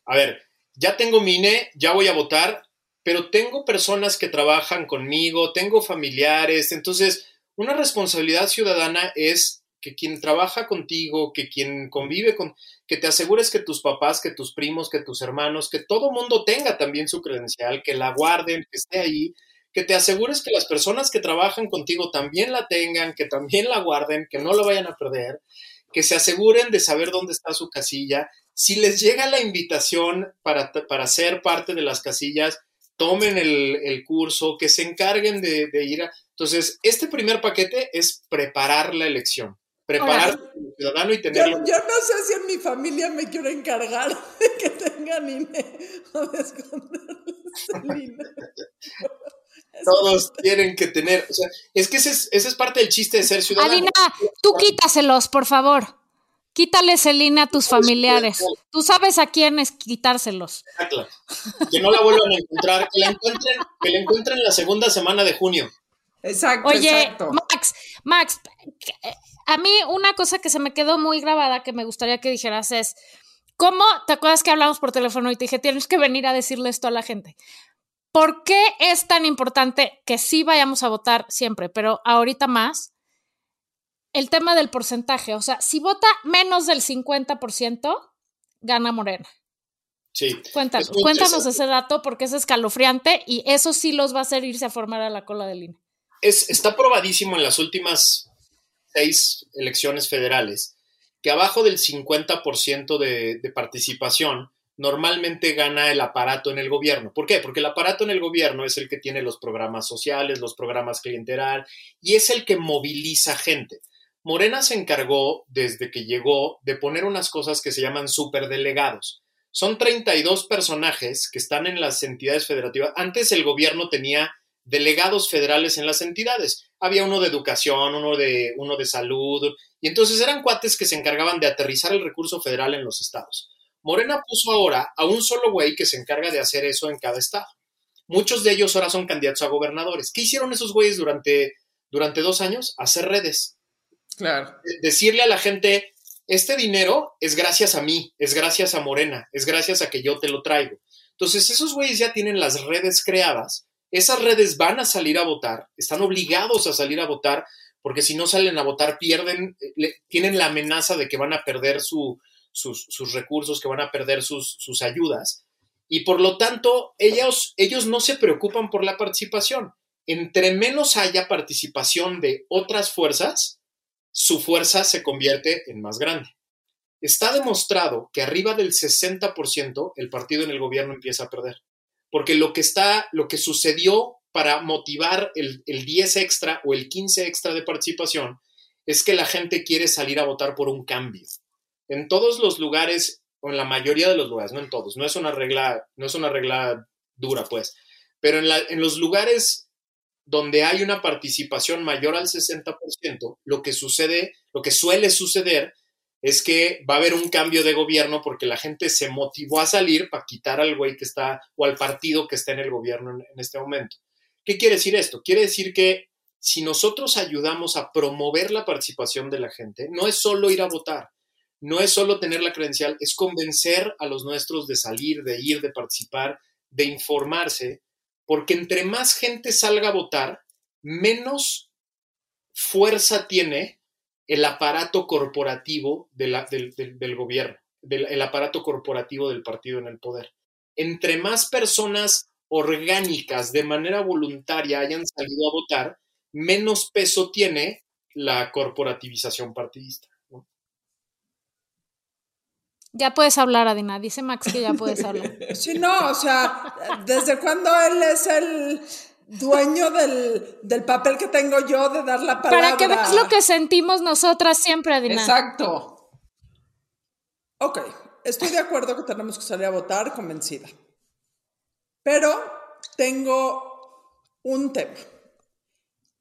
A ver, ya tengo mi INE, ya voy a votar, pero tengo personas que trabajan conmigo, tengo familiares, entonces una responsabilidad ciudadana es que quien trabaja contigo, que quien convive con, que te asegures que tus papás, que tus primos, que tus hermanos, que todo mundo tenga también su credencial, que la guarden, que esté ahí, que te asegures que las personas que trabajan contigo también la tengan, que también la guarden, que no la vayan a perder, que se aseguren de saber dónde está su casilla. Si les llega la invitación para, para ser parte de las casillas, tomen el, curso, que se encarguen de, ir a... Entonces, este primer paquete es preparar la elección, preparar al ciudadano y tenerlo... Yo, no sé si en mi familia me quiero encargar de que tengan INE o de todos tienen que tener, o sea, es que ese es, parte del chiste de ser ciudadano. Alina, tú quítaselos, por favor. Quítales el INE a tus familiares. Tú sabes a quiénes quitárselos. Que no la vuelvan a encontrar, que la encuentren, que la encuentren la segunda semana de junio. Exacto. Oye, Max, Max, a mí una cosa que se me quedó muy grabada que me gustaría que dijeras es, ¿cómo te acuerdas que hablamos por teléfono y te dije, tienes que venir a decirle esto a la gente? ¿Por qué es tan importante que sí vayamos a votar siempre, pero ahorita más? El tema del porcentaje, o sea, si vota menos del 50%, gana Morena. Sí. Cuéntanos, cuéntanos ese dato porque es escalofriante y eso sí los va a hacer irse a formar a la cola del INE. Es, está probadísimo en las últimas seis elecciones federales que abajo del 50% de, de participación normalmente gana el aparato en el gobierno. ¿Por qué? Porque el aparato en el gobierno es el que tiene los programas sociales, los programas clientelar y es el que moviliza gente. Morena se encargó desde que llegó de poner unas cosas que se llaman superdelegados. Son 32 personajes que están en las entidades federativas. Antes el gobierno tenía delegados federales en las entidades. Había uno de educación, uno de, uno de salud, y entonces eran cuates que se encargaban de aterrizar el recurso federal en los estados. Morena puso ahora a un solo güey que se encarga de hacer eso en cada estado. Muchos de ellos ahora son candidatos a gobernadores. ¿Qué hicieron esos güeyes durante, durante dos años? Hacer redes. Claro. Decirle a la gente, este dinero es gracias a mí, es gracias a Morena, es gracias a que yo te lo traigo. Entonces, esos güeyes ya tienen las redes creadas, esas redes van a salir a votar, están obligados a salir a votar, porque si no salen a votar, pierden, tienen la amenaza de que van a perder su, sus, recursos, que van a perder sus, ayudas. Y por lo tanto, ellos, ellos no se preocupan por la participación. Entre menos haya participación de otras fuerzas, su fuerza se convierte en más grande. Está demostrado que arriba del 60% el partido en el gobierno empieza a perder. Porque lo que está, lo que sucedió para motivar el, el 10 extra o el 15 extra de participación es que la gente quiere salir a votar por un cambio en todos los lugares, o en la mayoría de los lugares, no en todos, no es una regla, no es una regla dura, pues, pero en, en los lugares donde hay una participación mayor al 60%, lo que sucede, lo que suele suceder es que va a haber un cambio de gobierno porque la gente se motivó a salir para quitar al güey que está o al partido que está en el gobierno en, en, este momento. ¿Qué quiere decir esto? Quiere decir que si nosotros ayudamos a promover la participación de la gente, no es solo ir a votar, no es solo tener la credencial, es convencer a los nuestros de salir, de ir, de participar, de informarse, porque entre más gente salga a votar, menos fuerza tiene el aparato corporativo del, gobierno, el aparato corporativo del partido en el poder. Entre más personas orgánicas de manera voluntaria hayan salido a votar, menos peso tiene la corporativización partidista. Ya puedes hablar, Adina. Dice Max que ya puedes hablar. Sí, no, o sea, ¿desde cuándo él es el dueño del, papel que tengo yo de dar la palabra? Para que veas lo que sentimos nosotras siempre, Adina. Exacto. Ok, estoy de acuerdo que tenemos que salir a votar convencida. Pero tengo un tema.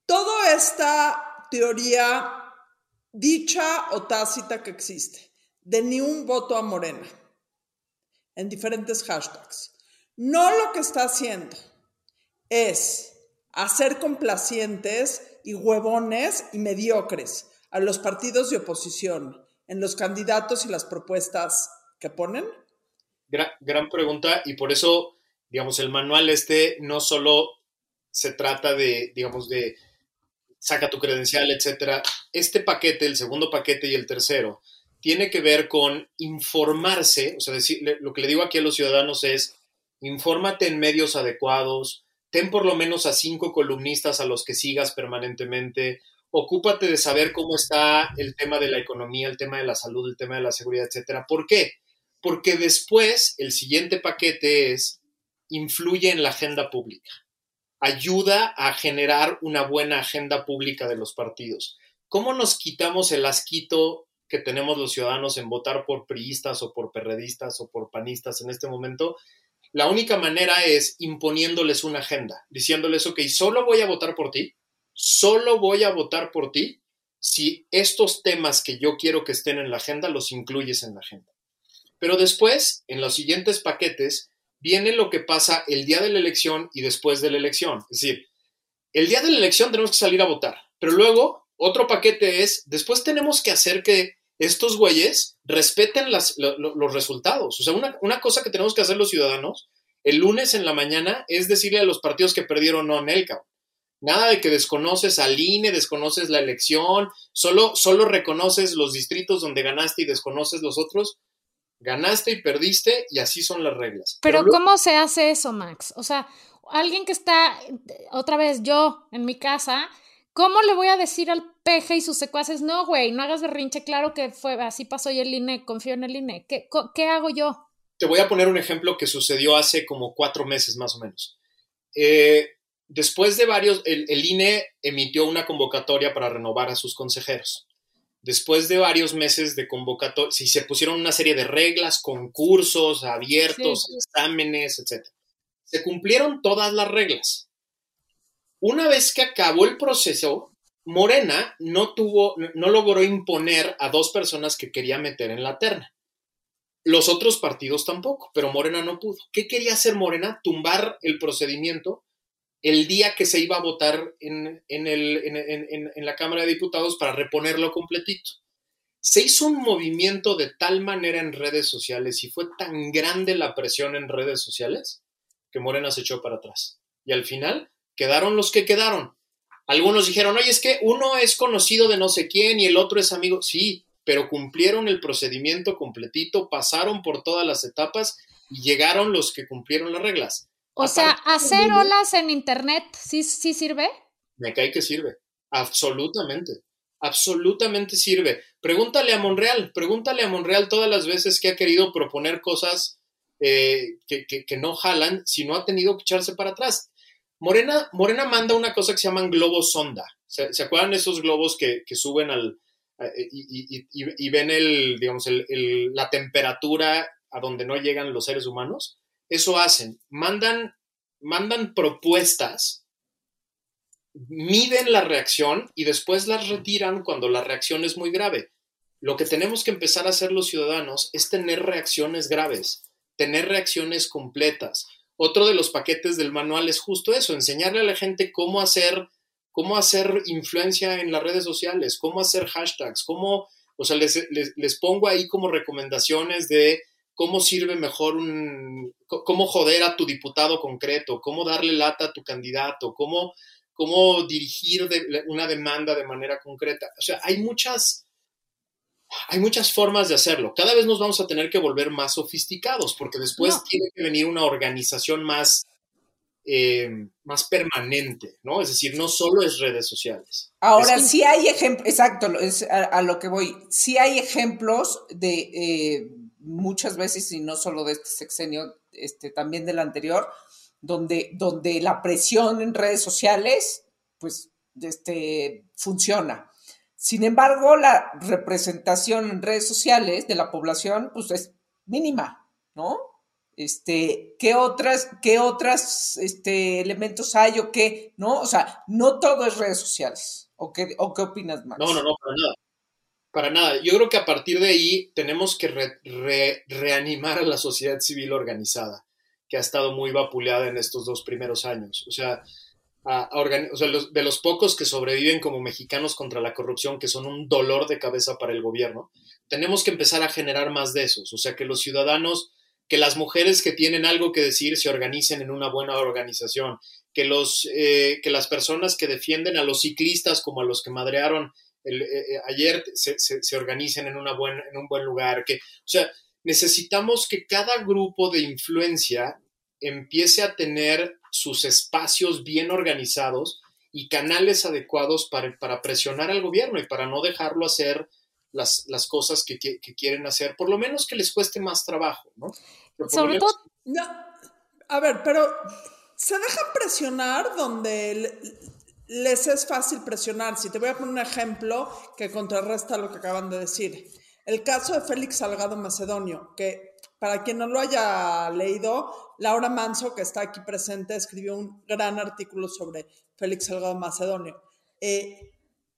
Toda esta teoría dicha o tácita que existe de ni un voto a Morena en diferentes hashtags. No lo que está haciendo es hacer complacientes y huevones y mediocres a los partidos de oposición en los candidatos y las propuestas que ponen? Gran, gran, pregunta y por eso, digamos, el manual este no solo se trata de, digamos, de saca tu credencial, etcétera. Este paquete, el segundo paquete y el tercero, tiene que ver con informarse, o sea, decir, lo que le digo aquí a los ciudadanos es, infórmate en medios adecuados, ten por lo menos a cinco columnistas a los que sigas permanentemente, ocúpate de saber cómo está el tema de la economía, el tema de la salud, el tema de la seguridad, etcétera. ¿Por qué? Porque después el siguiente paquete es influye en la agenda pública, ayuda a generar una buena agenda pública de los partidos. ¿Cómo nos quitamos el asquito que tenemos los ciudadanos en votar por priistas o por perredistas o por panistas en este momento, la única manera es imponiéndoles una agenda, diciéndoles, ok, solo voy a votar por ti, solo voy a votar por ti si estos temas que yo quiero que estén en la agenda los incluyes en la agenda. Pero después, en los siguientes paquetes, viene lo que pasa el día de la elección y después de la elección. Es decir, el día de la elección tenemos que salir a votar, pero luego otro paquete es, después tenemos que hacer que estos güeyes respeten los resultados. O sea, una, cosa que tenemos que hacer los ciudadanos el lunes en la mañana es decirle a los partidos que perdieron no en el cabrón. Nada de que desconoces al INE, desconoces la elección, solo, solo reconoces los distritos donde ganaste y desconoces los otros. Ganaste y perdiste y así son las reglas. Pero, ¿cómo se hace eso, Max? O sea, alguien que está, otra vez yo, en mi casa, ¿Cómo le voy a decir al peje y sus secuaces, no, güey, no hagas berrinche, claro que fue, así pasó y el INE, confío en el INE. ¿Qué, ¿Qué, hago yo? Te voy a poner un ejemplo que sucedió hace como cuatro meses más o menos. Eh, después de varios, el, INE emitió una convocatoria para renovar a sus consejeros. Después de varios meses de convocatoria, si se pusieron una serie de reglas, concursos abiertos, exámenes, etc. Se cumplieron todas las reglas una vez que acabó el proceso, Morena no tuvo, no logró imponer a dos personas que quería meter en la terna. Los otros partidos tampoco, pero Morena no pudo. ¿Qué quería hacer Morena? Tumbar el procedimiento el día que se iba a votar en, en, la Cámara de Diputados para reponerlo completito. Se hizo un movimiento de tal manera en redes sociales y fue tan grande la presión en redes sociales que Morena se echó para atrás. Y al final quedaron los que quedaron. Algunos dijeron, oye, es que uno es conocido de no sé quién y el otro es amigo. Sí, pero cumplieron el procedimiento completito, pasaron por todas las etapas y llegaron los que cumplieron las reglas. O sea, hacer olas en internet, ¿sí, ¿sí sirve? Me cae que sirve. Absolutamente. Absolutamente sirve. Pregúntale a Monreal, pregúntale a Monreal todas las veces que ha querido proponer cosas eh, que, que, no jalan, si no ha tenido que echarse para atrás. Morena, Morena manda una cosa que se llaman globos sonda. ¿Se, acuerdan esos globos que, suben al eh, y, ven el, digamos, la temperatura a donde no llegan los seres humanos? Eso hacen. Mandan, mandan propuestas, miden la reacción y después las retiran cuando la reacción es muy grave. Lo que tenemos que empezar a hacer los ciudadanos es tener reacciones graves, tener reacciones completas otro de los paquetes del manual es justo eso, enseñarle a la gente cómo hacer cómo hacer influencia en las redes sociales, cómo hacer hashtags, cómo, o sea, les, les, les pongo ahí como recomendaciones de cómo sirve mejor un, cómo joder a tu diputado concreto, cómo darle lata a tu candidato, cómo, cómo dirigir de, una demanda de manera concreta. O sea, hay muchas, hay muchas formas de hacerlo. Cada vez nos vamos a tener que volver más sofisticados, porque después No. tiene que venir una organización más, eh, más permanente, ¿no? Es decir, no solo es redes sociales. Ahora, Es- sí hay ejemplos, exacto, es a, a lo que voy, sí hay ejemplos de eh, muchas veces, y no solo de este sexenio, este, también del anterior, donde, donde la presión en redes sociales, pues, este, funciona. Sin embargo, la representación en redes sociales de la población, pues, es mínima, ¿no? Este, ¿qué otras, qué otras este, elementos hay o qué? ¿No? O sea, no todo es redes sociales. ¿O qué, o qué opinas, Max? No, no, no, para nada. Para nada. Yo creo que a partir de ahí tenemos que re- re- reanimar a la sociedad civil organizada, que ha estado muy vapuleada en estos dos primeros años. O sea, a- o sea, los- de los pocos que sobreviven como mexicanos contra la corrupción, que son un dolor de cabeza para el gobierno, tenemos que empezar a generar más de esos. O sea, que los ciudadanos, que las mujeres que tienen algo que decir se organicen en una buena organización, que, los, eh, que las personas que defienden a los ciclistas como a los que madrearon el, eh, eh, ayer se, se- se organicen en, una buena, en un buen lugar. Que, o sea, necesitamos que cada grupo de influencia empiece a tener sus espacios bien organizados y canales adecuados para, para presionar al gobierno y para no dejarlo hacer las, las cosas que, que- quieren hacer, por lo menos que les cueste más trabajo, ¿no? Sobre menos- todo, No, a ver, pero se dejan presionar donde le- les es fácil presionar. Si te voy a poner un ejemplo que contrarresta lo que acaban de decir. El caso de Félix Salgado Macedonio, que para quien no lo haya leído, Laura Manso, que está aquí presente, escribió un gran artículo sobre Félix Salgado Macedonio. Eh,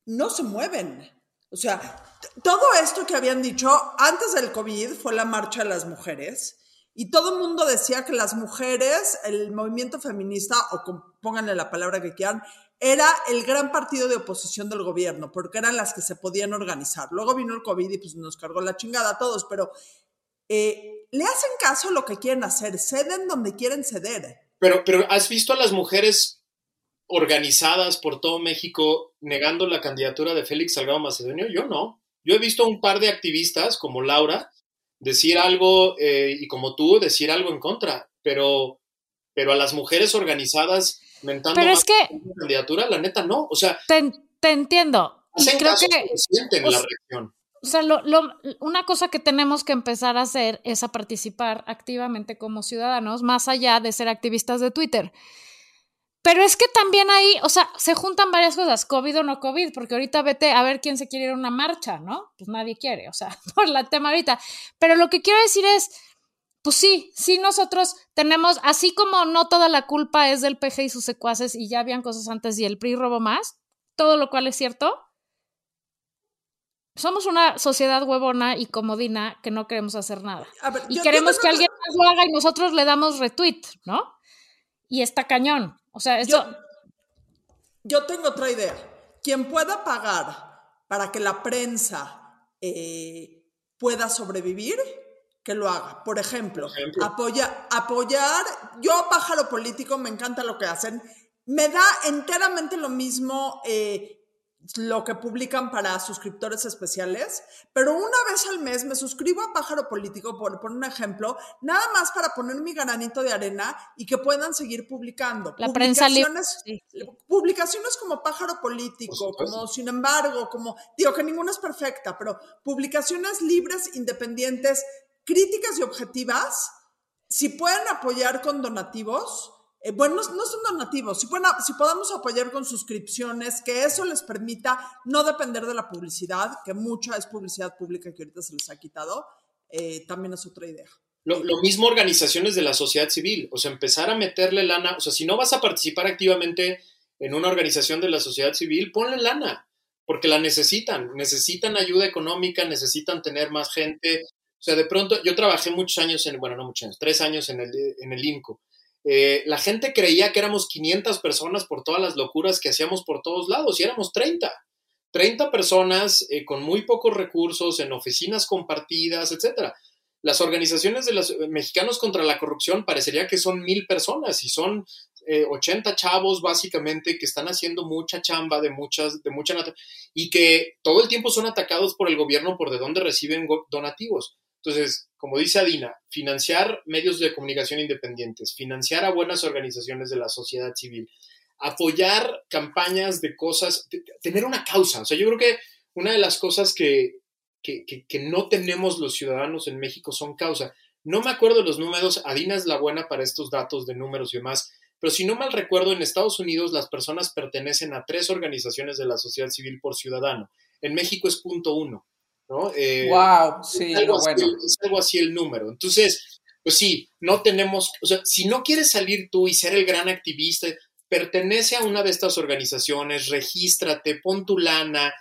no se mueven. O sea, todo esto que habían dicho antes del COVID fue la marcha de las mujeres y todo el mundo decía que las mujeres, el movimiento feminista, o pónganle la palabra que quieran, era el gran partido de oposición del gobierno, porque eran las que se podían organizar. Luego vino el COVID y pues nos cargó la chingada a todos, pero eh, le hacen caso a lo que quieren hacer, ceden donde quieren ceder. Pero, pero ¿has visto a las mujeres organizadas por todo México negando la candidatura de Félix Salgado Macedonio? Yo no. Yo he visto a un par de activistas como Laura decir algo eh, y como tú decir algo en contra, pero, pero a las mujeres organizadas mentando Pero es que la candidatura, la neta no. O sea, te, te entiendo. Y creo caso que, que sienten o la. O sea, una cosa que tenemos que empezar a hacer es a participar activamente como ciudadanos, más allá de ser activistas de Twitter. Pero es que también ahí, o sea, se juntan varias cosas, COVID o no COVID, porque ahorita vete a ver quién se quiere ir a una marcha, ¿no? Pues nadie quiere, o sea, por la tema ahorita. Pero lo que quiero decir es, pues sí, sí nosotros tenemos, así como no toda la culpa es del PG y sus secuaces y ya habían cosas antes y el PRI robó más, todo lo cual es cierto, somos una sociedad huevona y comodina que no queremos hacer nada. Ver, Y yo- yo queremos que alguien más lo haga y nosotros le damos retweet, ¿no? Y está cañón. O sea, eso... Yo, yo tengo otra idea. Quien pueda pagar para que la prensa eh, pueda sobrevivir, que lo haga. Por ejemplo, Por ejemplo. Apoya, apoyar. Yo, pájaro político, me encanta lo que hacen. Me da enteramente lo mismo eh, lo que publican para suscriptores especiales, pero una vez al mes me suscribo a Pájaro Político, por poner un ejemplo, nada más para poner mi granito de arena y que puedan seguir publicando. La prensa libre. Publicaciones- publicaciones como Pájaro Político, como Sin embargo, como, digo que ninguna es perfecta, pero publicaciones libres, independientes, críticas y objetivas, si pueden apoyar con donativos, eh, bueno, no, no son donativos, si, pueden, podamos apoyar con suscripciones, que eso les permita no depender de la publicidad, que mucha es publicidad pública que ahorita se les ha quitado, eh, también es otra idea. Lo, lo mismo organizaciones de la sociedad civil, o sea, empezar a meterle lana, o sea, si no vas a participar activamente en una organización de la sociedad civil, ponle lana, porque la necesitan, necesitan ayuda económica, necesitan tener más gente. O sea, de pronto, yo trabajé muchos años en, bueno, no muchos años, tres años en el, en el INCO. Eh, la gente creía que éramos 500 personas por todas las locuras que hacíamos por todos lados y éramos 30. 30 personas eh, con muy pocos recursos en oficinas compartidas, etcétera. Las organizaciones de los mexicanos contra la corrupción parecería que son mil personas y son 80 eh, chavos básicamente que están haciendo mucha chamba de muchas, de mucha y que todo el tiempo son atacados por el gobierno por de dónde reciben donativos. Entonces, como dice Adina, financiar medios de comunicación independientes, financiar a buenas organizaciones de la sociedad civil, apoyar campañas de cosas, tener una causa. O sea, yo creo que una de las cosas que, que, no tenemos los ciudadanos en México son causa. No me acuerdo los números, Adina es la buena para estos datos de números y demás, pero si no mal recuerdo, en Estados Unidos las personas pertenecen a tres organizaciones de la sociedad civil por ciudadano. En México es punto uno, ¿no? wow, eh, sí, algo, así, es algo así el número. Entonces, pues sí, no tenemos, o sea, si no quieres salir tú y ser el gran activista, pertenece a una de estas organizaciones, regístrate, pon tu lana,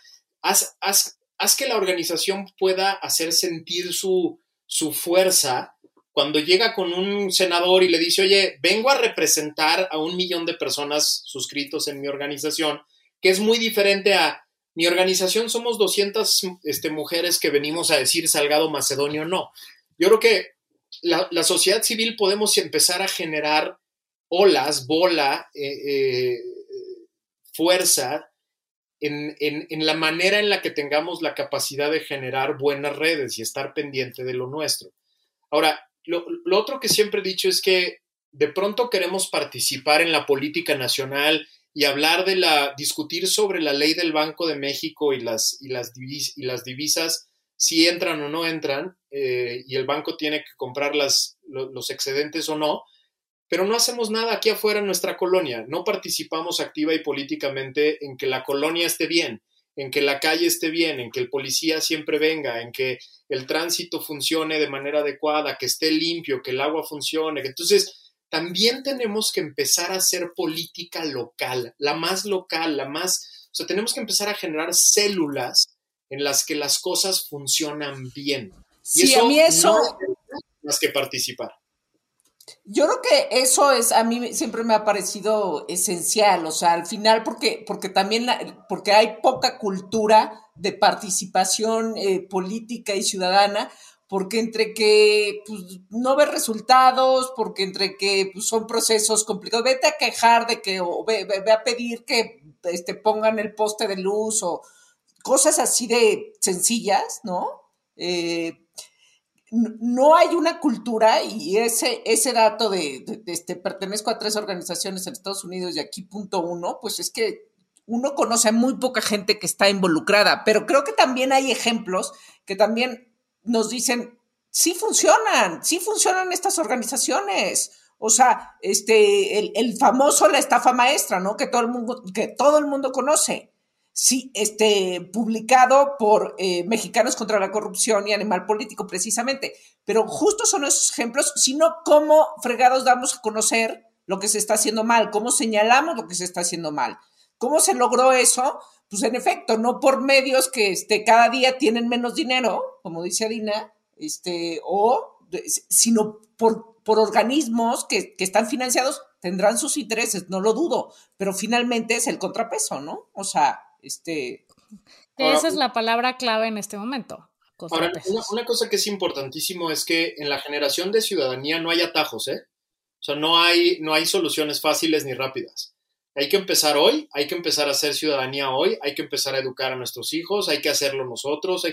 haz, haz, haz que la organización pueda hacer sentir su, su fuerza cuando llega con un senador y le dice, oye, vengo a representar a un millón de personas suscritos en mi organización, que es muy diferente a mi organización somos 200 este, mujeres que venimos a decir Salgado Macedonio, no. Yo creo que la, sociedad civil podemos empezar a generar olas, bola, eh, eh, fuerza en, en, la manera en la que tengamos la capacidad de generar buenas redes y estar pendiente de lo nuestro. Ahora, lo, otro que siempre he dicho es que de pronto queremos participar en la política nacional y hablar de la, discutir sobre la ley del Banco de México y las, y las, y las divisas, si entran o no entran, eh, y el banco tiene que comprar las, los excedentes o no, pero no hacemos nada aquí afuera en nuestra colonia, no participamos activa y políticamente en que la colonia esté bien, en que la calle esté bien, en que el policía siempre venga, en que el tránsito funcione de manera adecuada, que esté limpio, que el agua funcione. Entonces, también tenemos que empezar a hacer política local, la más local, la más, o sea, tenemos que empezar a generar células en las que las cosas funcionan bien. Y sí, a mí eso... No más que participar. Yo creo que eso es, a mí siempre me ha parecido esencial, o sea, al final porque, porque también, porque hay poca cultura de participación eh, política y ciudadana, porque entre que pues, no ves resultados, porque entre que pues, son procesos complicados, vete a quejar de que, o ve, a pedir que este, pongan el poste de luz o cosas así de sencillas, ¿no? Eh, no hay una cultura y ese, ese dato de, este, pertenezco a tres organizaciones en Estados Unidos y aquí punto uno, pues es que uno conoce a muy poca gente que está involucrada, pero creo que también hay ejemplos que también nos dicen, sí funcionan, sí funcionan estas organizaciones. O sea, este, el, famoso la estafa maestra, ¿no? Que todo el mundo, que todo el mundo conoce sí, este, publicado por eh, Mexicanos contra la Corrupción y Animal Político, precisamente. Pero justo son esos ejemplos, sino cómo fregados damos a conocer lo que se está haciendo mal, cómo señalamos lo que se está haciendo mal. ¿Cómo se logró eso? Pues en efecto, no por medios que este, cada día tienen menos dinero, como dice Adina, este, o, sino por, por organismos que, que están financiados, tendrán sus intereses, no lo dudo, pero finalmente es el contrapeso, ¿no? O sea, este, Esa es la palabra clave en este momento. Ahora, una, cosa que es importantísimo es que en la generación de ciudadanía no hay atajos, ¿eh? O sea, no hay, no hay soluciones fáciles ni rápidas. Hay que empezar hoy, hay que empezar a hacer ciudadanía hoy, hay que empezar a educar a nuestros hijos, hay que hacerlo nosotros,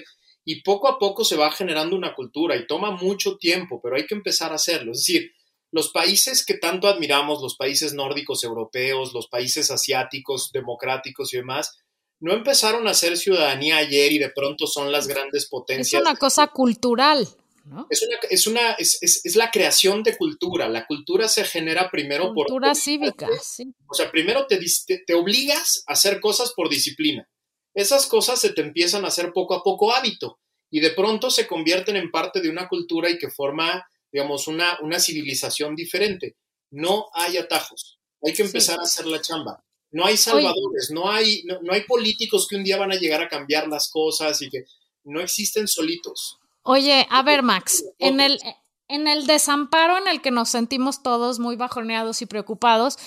y poco a poco se va generando una cultura y toma mucho tiempo, pero hay que empezar a hacerlo. Es decir, los países que tanto admiramos, los países nórdicos europeos, los países asiáticos, democráticos y demás, no empezaron a hacer ciudadanía ayer y de pronto son las grandes potencias. Es una cosa cultural. ¿No? Es, una, es, una, es, es, la creación de cultura. La cultura se genera primero por... Cultura cívica, sí. O sea, primero te, te, obligas a hacer cosas por disciplina. Esas cosas se te empiezan a hacer poco a poco hábito y de pronto se convierten en parte de una cultura y que forma, digamos, una, una civilización diferente. No hay atajos. Hay que empezar a hacer la chamba. No hay salvadores, no hay, no, hay políticos que un día van a llegar a cambiar las cosas y que no existen solitos. Oye, a ver, Max, en el, en el desamparo en el que nos sentimos todos muy bajoneados y preocupados,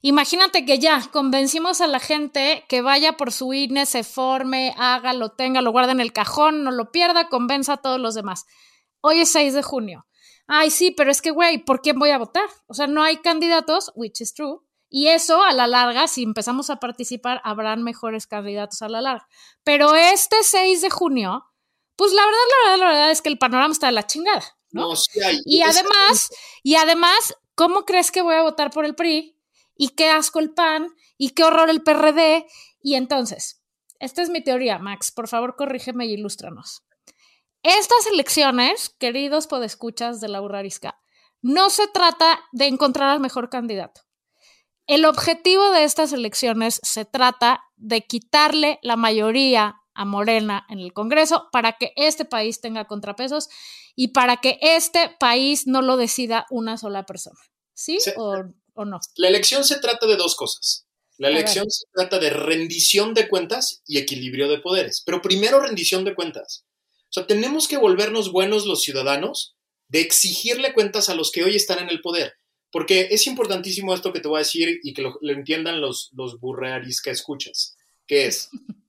imagínate que ya convencimos a la gente que vaya por su INE, se forme, haga, lo tenga, lo guarde en el cajón, no lo pierda, convenza a todos los demás. Hoy es 6 de junio. Ay, sí, pero es que, güey, ¿por quién voy a votar? O sea, no hay candidatos, which is true. Y eso, a la larga, si empezamos a participar, habrán mejores candidatos a la larga. Pero este 6 de junio, pues la verdad, la verdad, la verdad es que el panorama está de la chingada. ¿no? No, sí hay. Y además, y además, ¿cómo crees que voy a votar por el PRI? Y qué asco el PAN, y qué horror el PRD. Y entonces, esta es mi teoría, Max. Por favor, corrígeme y ilústranos. Estas elecciones, queridos podescuchas de la Urrarisca, no se trata de encontrar al mejor candidato. El objetivo de estas elecciones se trata de quitarle la mayoría a Morena en el Congreso para que este país tenga contrapesos y para que este país no lo decida una sola persona. ¿Sí. O, o no? La elección se trata de dos cosas. La elección se trata de rendición de cuentas y equilibrio de poderes. Pero primero rendición de cuentas. O sea, tenemos que volvernos buenos los ciudadanos de exigirle cuentas a los que hoy están en el poder. Porque es importantísimo esto que te voy a decir y que lo, lo entiendan los, los que escuchas. Que es,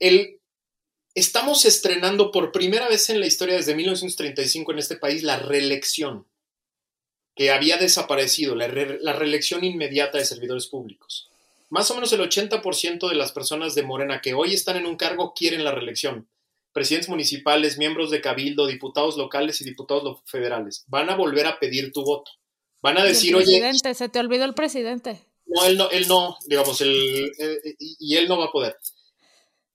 el, estamos estrenando por primera vez en la historia desde 1935 en este país la reelección que había desaparecido, la, re- la reelección inmediata de servidores públicos. Más o menos el 80% de las personas de Morena que hoy están en un cargo quieren la reelección. Presidentes municipales, miembros de cabildo, diputados locales y diputados federales van a volver a pedir tu voto. Van a el decir, oye, presidente, se te olvidó el presidente. no, él no, él no, digamos, el, eh, y él no va a poder.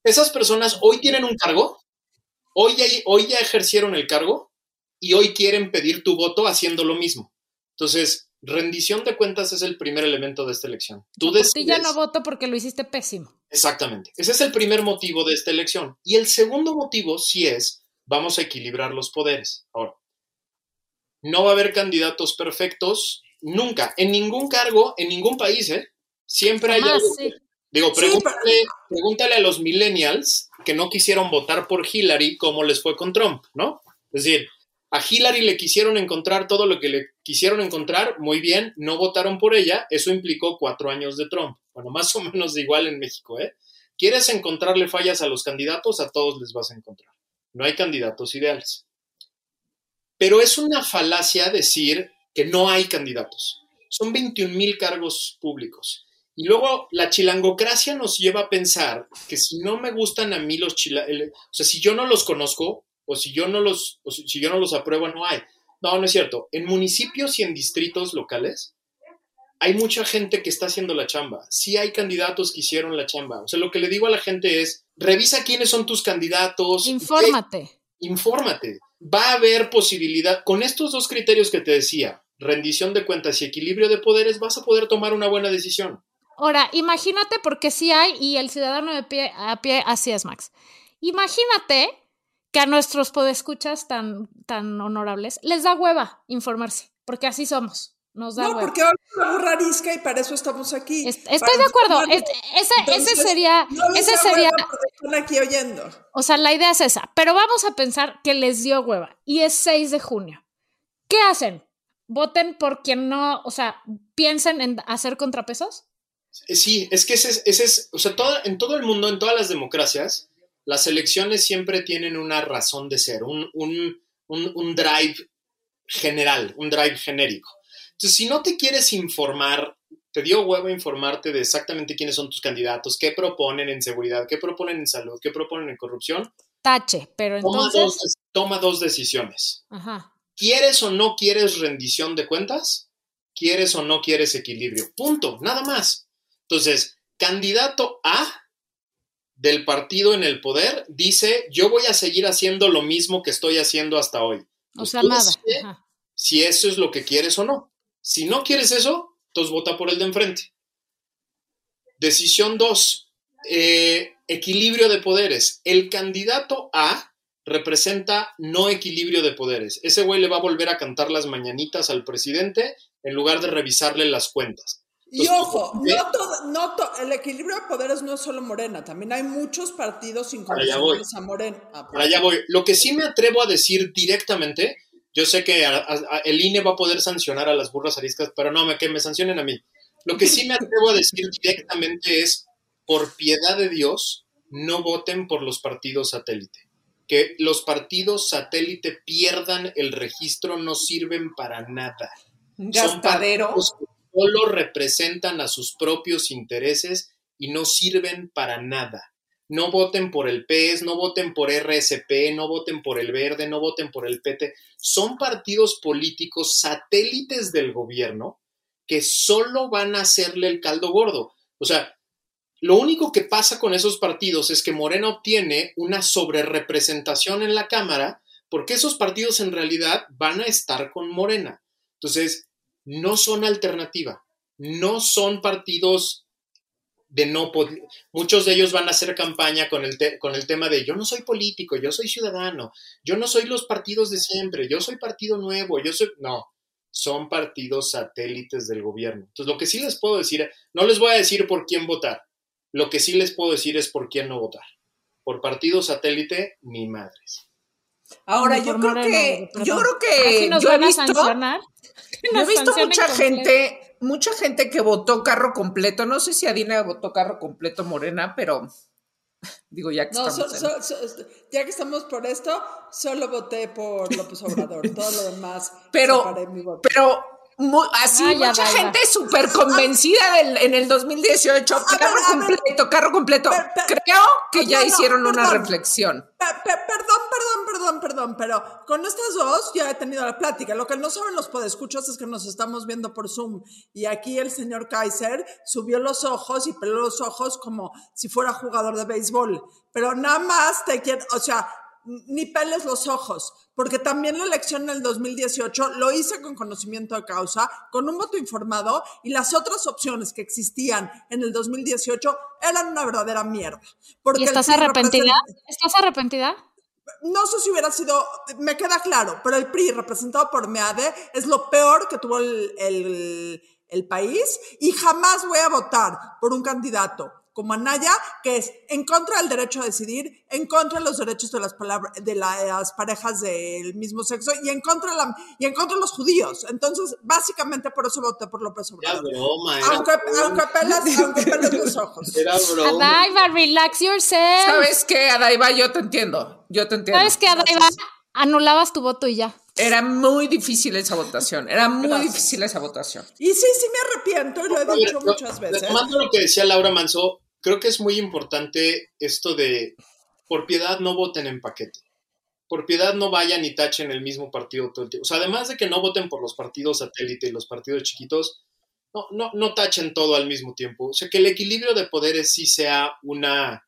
Esas personas hoy tienen un cargo, hoy ya, hoy ya ejercieron el cargo y hoy quieren pedir tu voto haciendo lo mismo. Entonces, rendición de cuentas es el primer elemento de esta elección. Tú ti ya no voto porque lo hiciste pésimo. Exactamente. Ese es el primer motivo de esta elección. Y el segundo motivo sí es, vamos a equilibrar los poderes. Ahora, no va a haber candidatos perfectos nunca, en ningún cargo, en ningún país, ¿eh? Siempre hay algo. sí. Digo, Sí, pregúntale, pregúntale a los millennials que no quisieron votar por Hillary cómo les fue con Trump, ¿no? Es decir, a Hillary le quisieron encontrar todo lo que le quisieron encontrar, muy bien, no votaron por ella, eso implicó cuatro años de Trump. Bueno, más o menos igual en México, ¿eh? ¿Quieres encontrarle fallas a los candidatos? A todos les vas a encontrar. No hay candidatos ideales. Pero es una falacia decir que no hay candidatos. Son 21 mil cargos públicos. Y luego la chilangocracia nos lleva a pensar que si no me gustan a mí los chilangos, o sea, si yo no los conozco, o si yo no los, o si, yo no los apruebo, no hay. No, no es cierto. En municipios y en distritos locales hay mucha gente que está haciendo la chamba. Sí hay candidatos que hicieron la chamba. O sea, lo que le digo a la gente es, revisa quiénes son tus candidatos. Infórmate. Infórmate. Va a haber posibilidad, con estos dos criterios que te decía, rendición de cuentas y equilibrio de poderes, vas a poder tomar una buena decisión. Ahora, imagínate, porque sí hay, y el ciudadano de pie a pie, así es, Max. Imagínate que a nuestros podescuchas tan, tan honorables les da hueva informarse, porque así somos. Nos da No, hueva. porque ahora burra arisca y para eso estamos aquí. Es- estoy de acuerdo. Es- ese, ese Entonces, sería, no les ese da sería, hueva aquí oyendo. o sea, la idea es esa. Pero vamos a pensar que les dio hueva y es 6 de junio. ¿Qué hacen? ¿Voten por quien no, o sea, piensen en hacer contrapesos? Eh, Sí, es que ese es, ese es o sea, todo, en todo el mundo, en todas las democracias, las elecciones siempre tienen una razón de ser, un, un, un, un drive general, un drive genérico. Entonces, si no te quieres informar, te dio huevo informarte de exactamente quiénes son tus candidatos, qué proponen en seguridad, qué proponen en salud, qué proponen en corrupción, Tache, pero toma, entonces, dos, toma dos decisiones. ajá. ¿Quieres o no quieres rendición de cuentas? ¿Quieres o no quieres equilibrio? Punto, nada más. Entonces, candidato A del partido en el poder dice, yo voy a seguir haciendo lo mismo que estoy haciendo hasta hoy. O sea, nada. Si eso es lo que quieres o no. Si no quieres eso, entonces vota por el de enfrente. Decisión 2. equilibrio de poderes. El candidato A representa no equilibrio de poderes. Ese güey le va a volver a cantar las mañanitas al presidente en lugar de revisarle las cuentas. Y ojo, no todo, no to- el equilibrio de poderes no es solo Morena, también hay muchos partidos Para allá voy. incondicionales a Morena. Ah, Para allá voy. Lo que sí me atrevo a decir directamente, yo sé que a- a- a- el INE va a poder sancionar a las burras ariscas, pero no, me, que me sancionen a mí. Lo que sí me atrevo a decir directamente es, por piedad de Dios, no voten por los partidos satélite. Que los partidos satélite pierdan el registro no sirven para nada. Son gastadero. partidos solo representan a sus propios intereses y no sirven para nada. No voten por el PES, no voten por RSP, no voten por el Verde, no voten por el PT. Son partidos políticos satélites del gobierno que solo van a hacerle el caldo gordo. O sea, lo único que pasa con esos partidos es que Morena obtiene una sobrerepresentación en la Cámara porque esos partidos en realidad van a estar con Morena. Entonces, no son alternativa, no son partidos de no muchos de ellos van a hacer campaña con el, con el tema de yo no soy político, yo soy ciudadano, yo no soy los partidos de siempre, yo soy partido nuevo, yo soy no, son partidos satélites del gobierno. Entonces, lo que sí les puedo decir, no les voy a decir por quién votar. Lo que sí les puedo decir es por quién no votar. Por partido satélite, ni madres. Ahora, yo creo que, yo creo que nos yo he visto, sancionar. yo he visto mucha completo. gente, mucha gente que votó carro completo. No sé si Adina votó carro completo Morena, pero digo, ya que No, estamos so- en- so- so- ya que estamos por esto, solo voté por López Obrador. Todo lo demás, Pero- separé mi voto. Pero así Ah, mucha gente súper convencida del- en el 2018, A ver, carro ver. completo, carro completo. Per- per- Creo que no, ya no, hicieron una reflexión. Pe- pe- perdón, perdón, perdón, perdón, pero con estas dos ya he tenido la plática. Lo que no saben los podescuchos es que nos estamos viendo por Zoom y aquí el señor Kaiser subió los ojos y peló los ojos como si fuera jugador de béisbol. Pero nada más te quiero, o sea, ni peles los ojos, porque también la elección en el 2018 lo hice con conocimiento de causa, con un voto informado y las otras opciones que existían en el 2018 eran una verdadera mierda. Porque ¿Y estás arrepentida? ¿Estás arrepentida? no sé si hubiera sido, me queda claro, pero el PRI representado por MEADE es lo peor que tuvo el, el- el país y jamás voy a votar por un candidato como Anaya, que es en contra del derecho a decidir, en contra de los derechos de las, palabra- de las parejas del mismo sexo y en, contra la, y en contra de los judíos. Entonces, básicamente por eso voté por López Era Obrador. broma, era Aunque, broma. aunque, pelas, aunque pelas los ojos. Era broma. Adaiva, relax yourself. ¿Sabes qué, Adaiva? Yo te entiendo. Yo te entiendo. ¿Sabes qué, Adaiva? Anulabas tu voto y ya. Era muy difícil esa votación. Era muy Gracias. difícil esa votación. Y sí, sí me arrepiento y lo he dicho muchas veces. Retomando lo que decía Laura Manso, creo que es muy importante esto de por piedad no voten en paquete. Por piedad no vayan y tachen el mismo partido todo el tiempo. O sea, además de que no voten por los partidos satélite y los partidos chiquitos, no, no, no tachen todo al mismo tiempo. O sea, que el equilibrio de poderes sí sea una,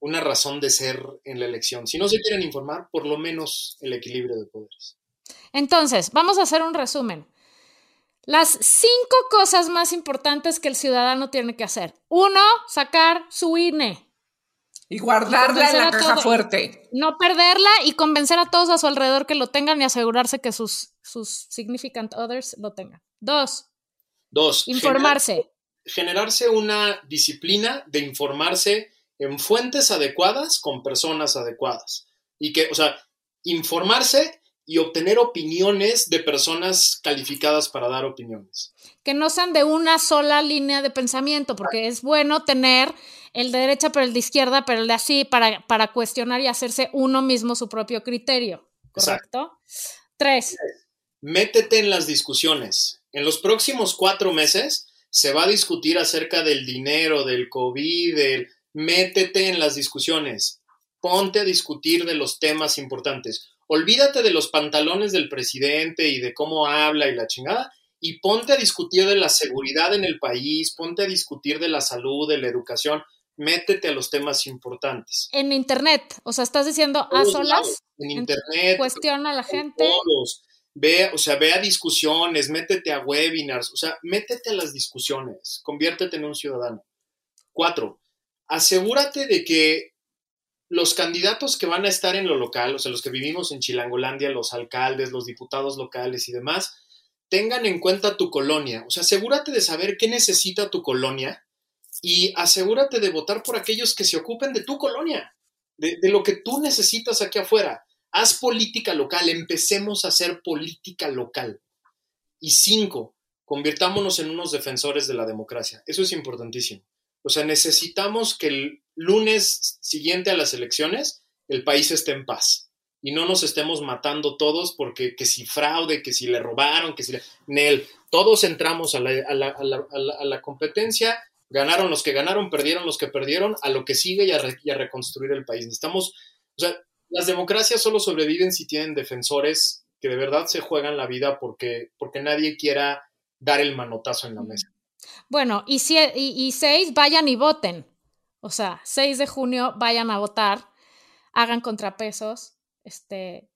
una razón de ser en la elección. Si no se quieren informar, por lo menos el equilibrio de poderes. Entonces, vamos a hacer un resumen. Las cinco cosas más importantes que el ciudadano tiene que hacer. Uno, sacar su INE. Y guardarla en convencer la caja todo- fuerte. No perderla y convencer a todos a su alrededor que lo tengan y asegurarse que sus, sus significant others lo tengan. Dos, Dos, informarse. generarse una disciplina de informarse en fuentes adecuadas con personas adecuadas. Y que, o sea, informarse y obtener opiniones de personas calificadas para dar opiniones. que no sean de una sola línea de pensamiento, porque es bueno tener el de derecha, pero el de izquierda, pero el de así, para, para cuestionar y hacerse uno mismo su propio criterio. ¿Correcto? Tres, Métete en las discusiones. En los próximos cuatro meses se va a discutir acerca del dinero, del COVID, del... Métete en las discusiones. Ponte a discutir de los temas importantes. Olvídate de los pantalones del presidente y de cómo habla y la chingada y ponte a discutir de la seguridad en el país, ponte a discutir de la salud, de la educación, métete a los temas importantes. en internet, o sea, estás diciendo a Todos solas, lados, en internet, cuestiona a la en gente. foros, ve, o sea, ve a discusiones, métete a webinars, o sea, métete a las discusiones, conviértete en un ciudadano. Cuatro, asegúrate de que los candidatos que van a estar en lo local, o sea, los que vivimos en Chilangolandia, los alcaldes, los diputados locales y demás, tengan en cuenta tu colonia. O sea, asegúrate de saber qué necesita tu colonia y asegúrate de votar por aquellos que se ocupen de tu colonia, de, de lo que tú necesitas aquí afuera. Haz política local, empecemos a hacer política local. Y cinco, convirtámonos en unos defensores de la democracia. Eso es importantísimo. O sea, necesitamos que el lunes siguiente a las elecciones el país esté en paz y no nos estemos matando todos porque que si fraude, que si le robaron, que si le... Nel, todos entramos a la, competencia, ganaron los que ganaron, perdieron los que perdieron, a lo que sigue y a, reconstruir el país. Estamos, o sea, las democracias solo sobreviven si tienen defensores que de verdad se juegan la vida porque, porque nadie quiera dar el manotazo en la mesa. Bueno, y seis, vayan y voten. O sea, 6 de junio, vayan a votar, hagan contrapesos, este,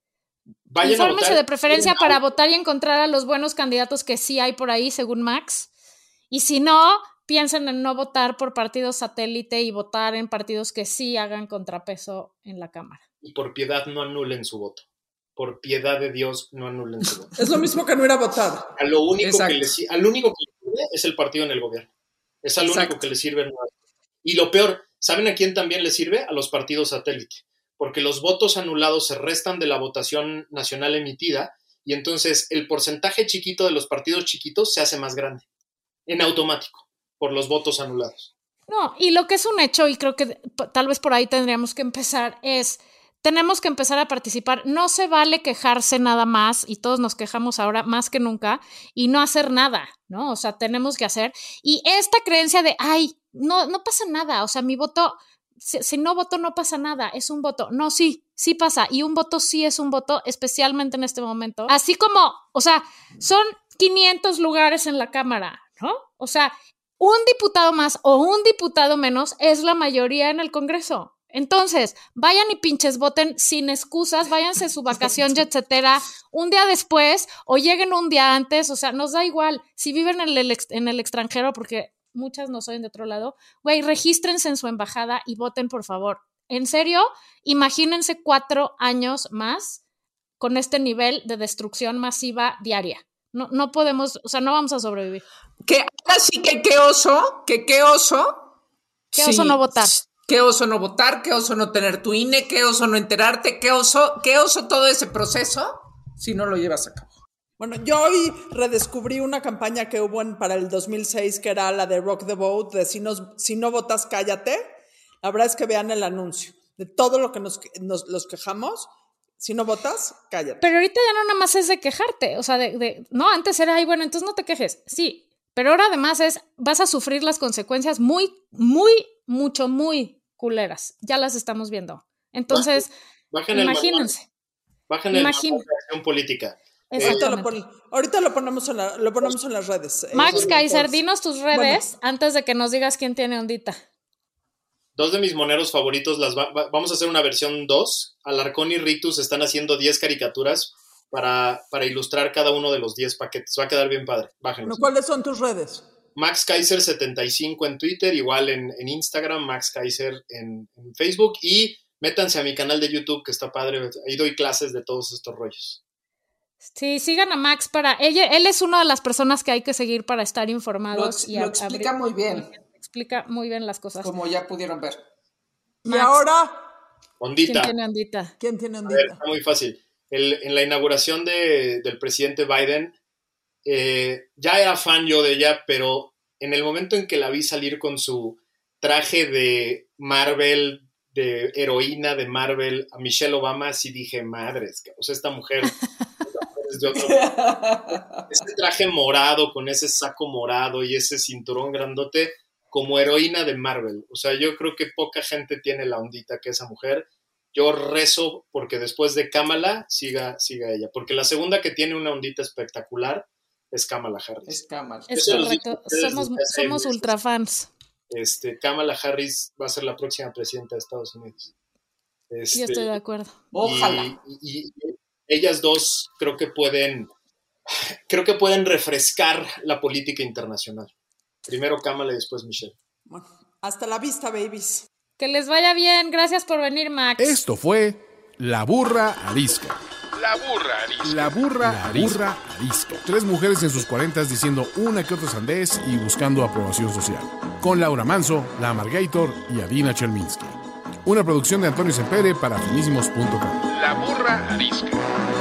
Vayan a infórmense votar. de preferencia para votar y encontrar a los buenos candidatos que sí hay por ahí, según Max. Y si no, piensen en no votar por partidos satélite y votar en partidos que sí hagan contrapeso en la Cámara. Y por piedad no anulen su voto. Por piedad de Dios no anulen su voto. Es lo mismo que no ir a votar. A lo único Exacto. que le, al único que le sirve es el partido en el gobierno. Es al único que le sirve. no- Y lo peor, ¿saben a quién también le sirve? A los partidos satélite. Porque los votos anulados se restan de la votación nacional emitida y entonces el porcentaje chiquito de los partidos chiquitos se hace más grande. En automático, por los votos anulados. No, y lo que es un hecho, y creo que tal vez por ahí tendríamos que empezar, es tenemos que empezar a participar. No se vale quejarse nada más, y todos nos quejamos ahora más que nunca, y no hacer nada, ¿no? O sea, tenemos que hacer. Y esta creencia de, ay, no, no pasa nada, o sea, mi voto, si, si no voto no pasa nada, es un voto. No, sí, sí pasa, y un voto sí es un voto, especialmente en este momento. Así como, o sea, son 500 lugares en la Cámara, ¿no? O sea, un diputado más o un diputado menos es la mayoría en el Congreso. Entonces, vayan y pinches voten sin excusas, váyanse a su vacación, etcétera, un día después o lleguen un día antes, o sea, nos da igual. Si viven en el, ex- en el extranjero, porque muchas no soy de otro lado, güey, regístrense en su embajada y voten, por favor. En serio, imagínense cuatro años más con este nivel de destrucción masiva diaria. No, no podemos, o sea, no vamos a sobrevivir. Que ahora sí que qué oso, que qué oso. Qué oso no votar. Qué oso no votar, qué oso no tener tu INE, qué oso no enterarte, qué oso, qué oso todo ese proceso si no lo llevas a cabo. Bueno, yo hoy redescubrí una campaña que hubo en- para el 2006 que era la de Rock the Vote, de si, nos- si no votas, cállate. La verdad es que vean el anuncio. De todo lo que nos, nos- los quejamos, si no votas, cállate. Pero ahorita ya no nada más es de quejarte, o sea, de, de- no, antes era, ay, bueno, entonces no te quejes, sí, pero ahora además es, vas a sufrir las consecuencias muy, muy, mucho, muy culeras, ya las estamos viendo. Entonces, Bajen el manual, imagínense. bajen el Imagín- manual de acción política. Ahorita lo, Exactamente. pon- ahorita lo ponemos, en la- lo ponemos en las redes. eh, Max Kaiser, dinos tus redes antes de que nos digas quién tiene ondita. Dos de mis moneros favoritos, las va- va- vamos a hacer una versión 2. Alarcón y Ritus están haciendo 10 caricaturas para, para ilustrar cada uno de los 10 paquetes. Va a quedar bien padre. Bájenlos. Bueno, ¿Cuáles son tus redes? Max Kaiser 75 en Twitter, igual en, en Instagram, Max Kaiser en, en Facebook y métanse a mi canal de YouTube que está padre. Ahí doy clases de todos estos rollos. Sí, sigan a Max para, ella, él es una de las personas que hay que seguir para estar Lo, informados. y lo a- explica abrir- muy bien, explica muy bien las cosas. como ya pudieron ver. Y ahora, ¿Quién Ondita. tiene ondita? ¿quién tiene A ver, ondita? está muy fácil. El- en la inauguración de- del presidente Biden, eh, ya era fan yo de ella, pero en el momento en que la vi salir con su traje de Marvel, de heroína de Marvel, a Michelle Obama, sí dije, madres, o sea, esta mujer es de otro ese traje morado con ese saco morado y ese cinturón grandote como heroína de Marvel. O sea, yo creo que poca gente tiene la ondita que esa mujer. Yo rezo porque después de Kamala siga, siga ella. Porque la segunda que tiene una ondita espectacular es Kamala Harris. Es cámara. Es correcto, somos, somos ultra fans. Este, Kamala Harris va a ser la próxima presidenta de Estados Unidos. Este, Yo estoy de acuerdo. Ojalá. Y, y- y ellas dos creo que pueden, creo que pueden refrescar la política internacional. Primero Kamala y después Michelle. Bueno, hasta la vista, babies. Que les vaya bien. Gracias por venir, Max. Esto fue La Burra Arisca. La burra arisca. La burra, burra arisca. Tres mujeres en sus cuarentas diciendo una que otra sandez y buscando aprobación social. Con Laura Manso, La Amargator y Adina Chelminsky. Una producción de Antonio Sempere para finísimos.com. La burra arisca.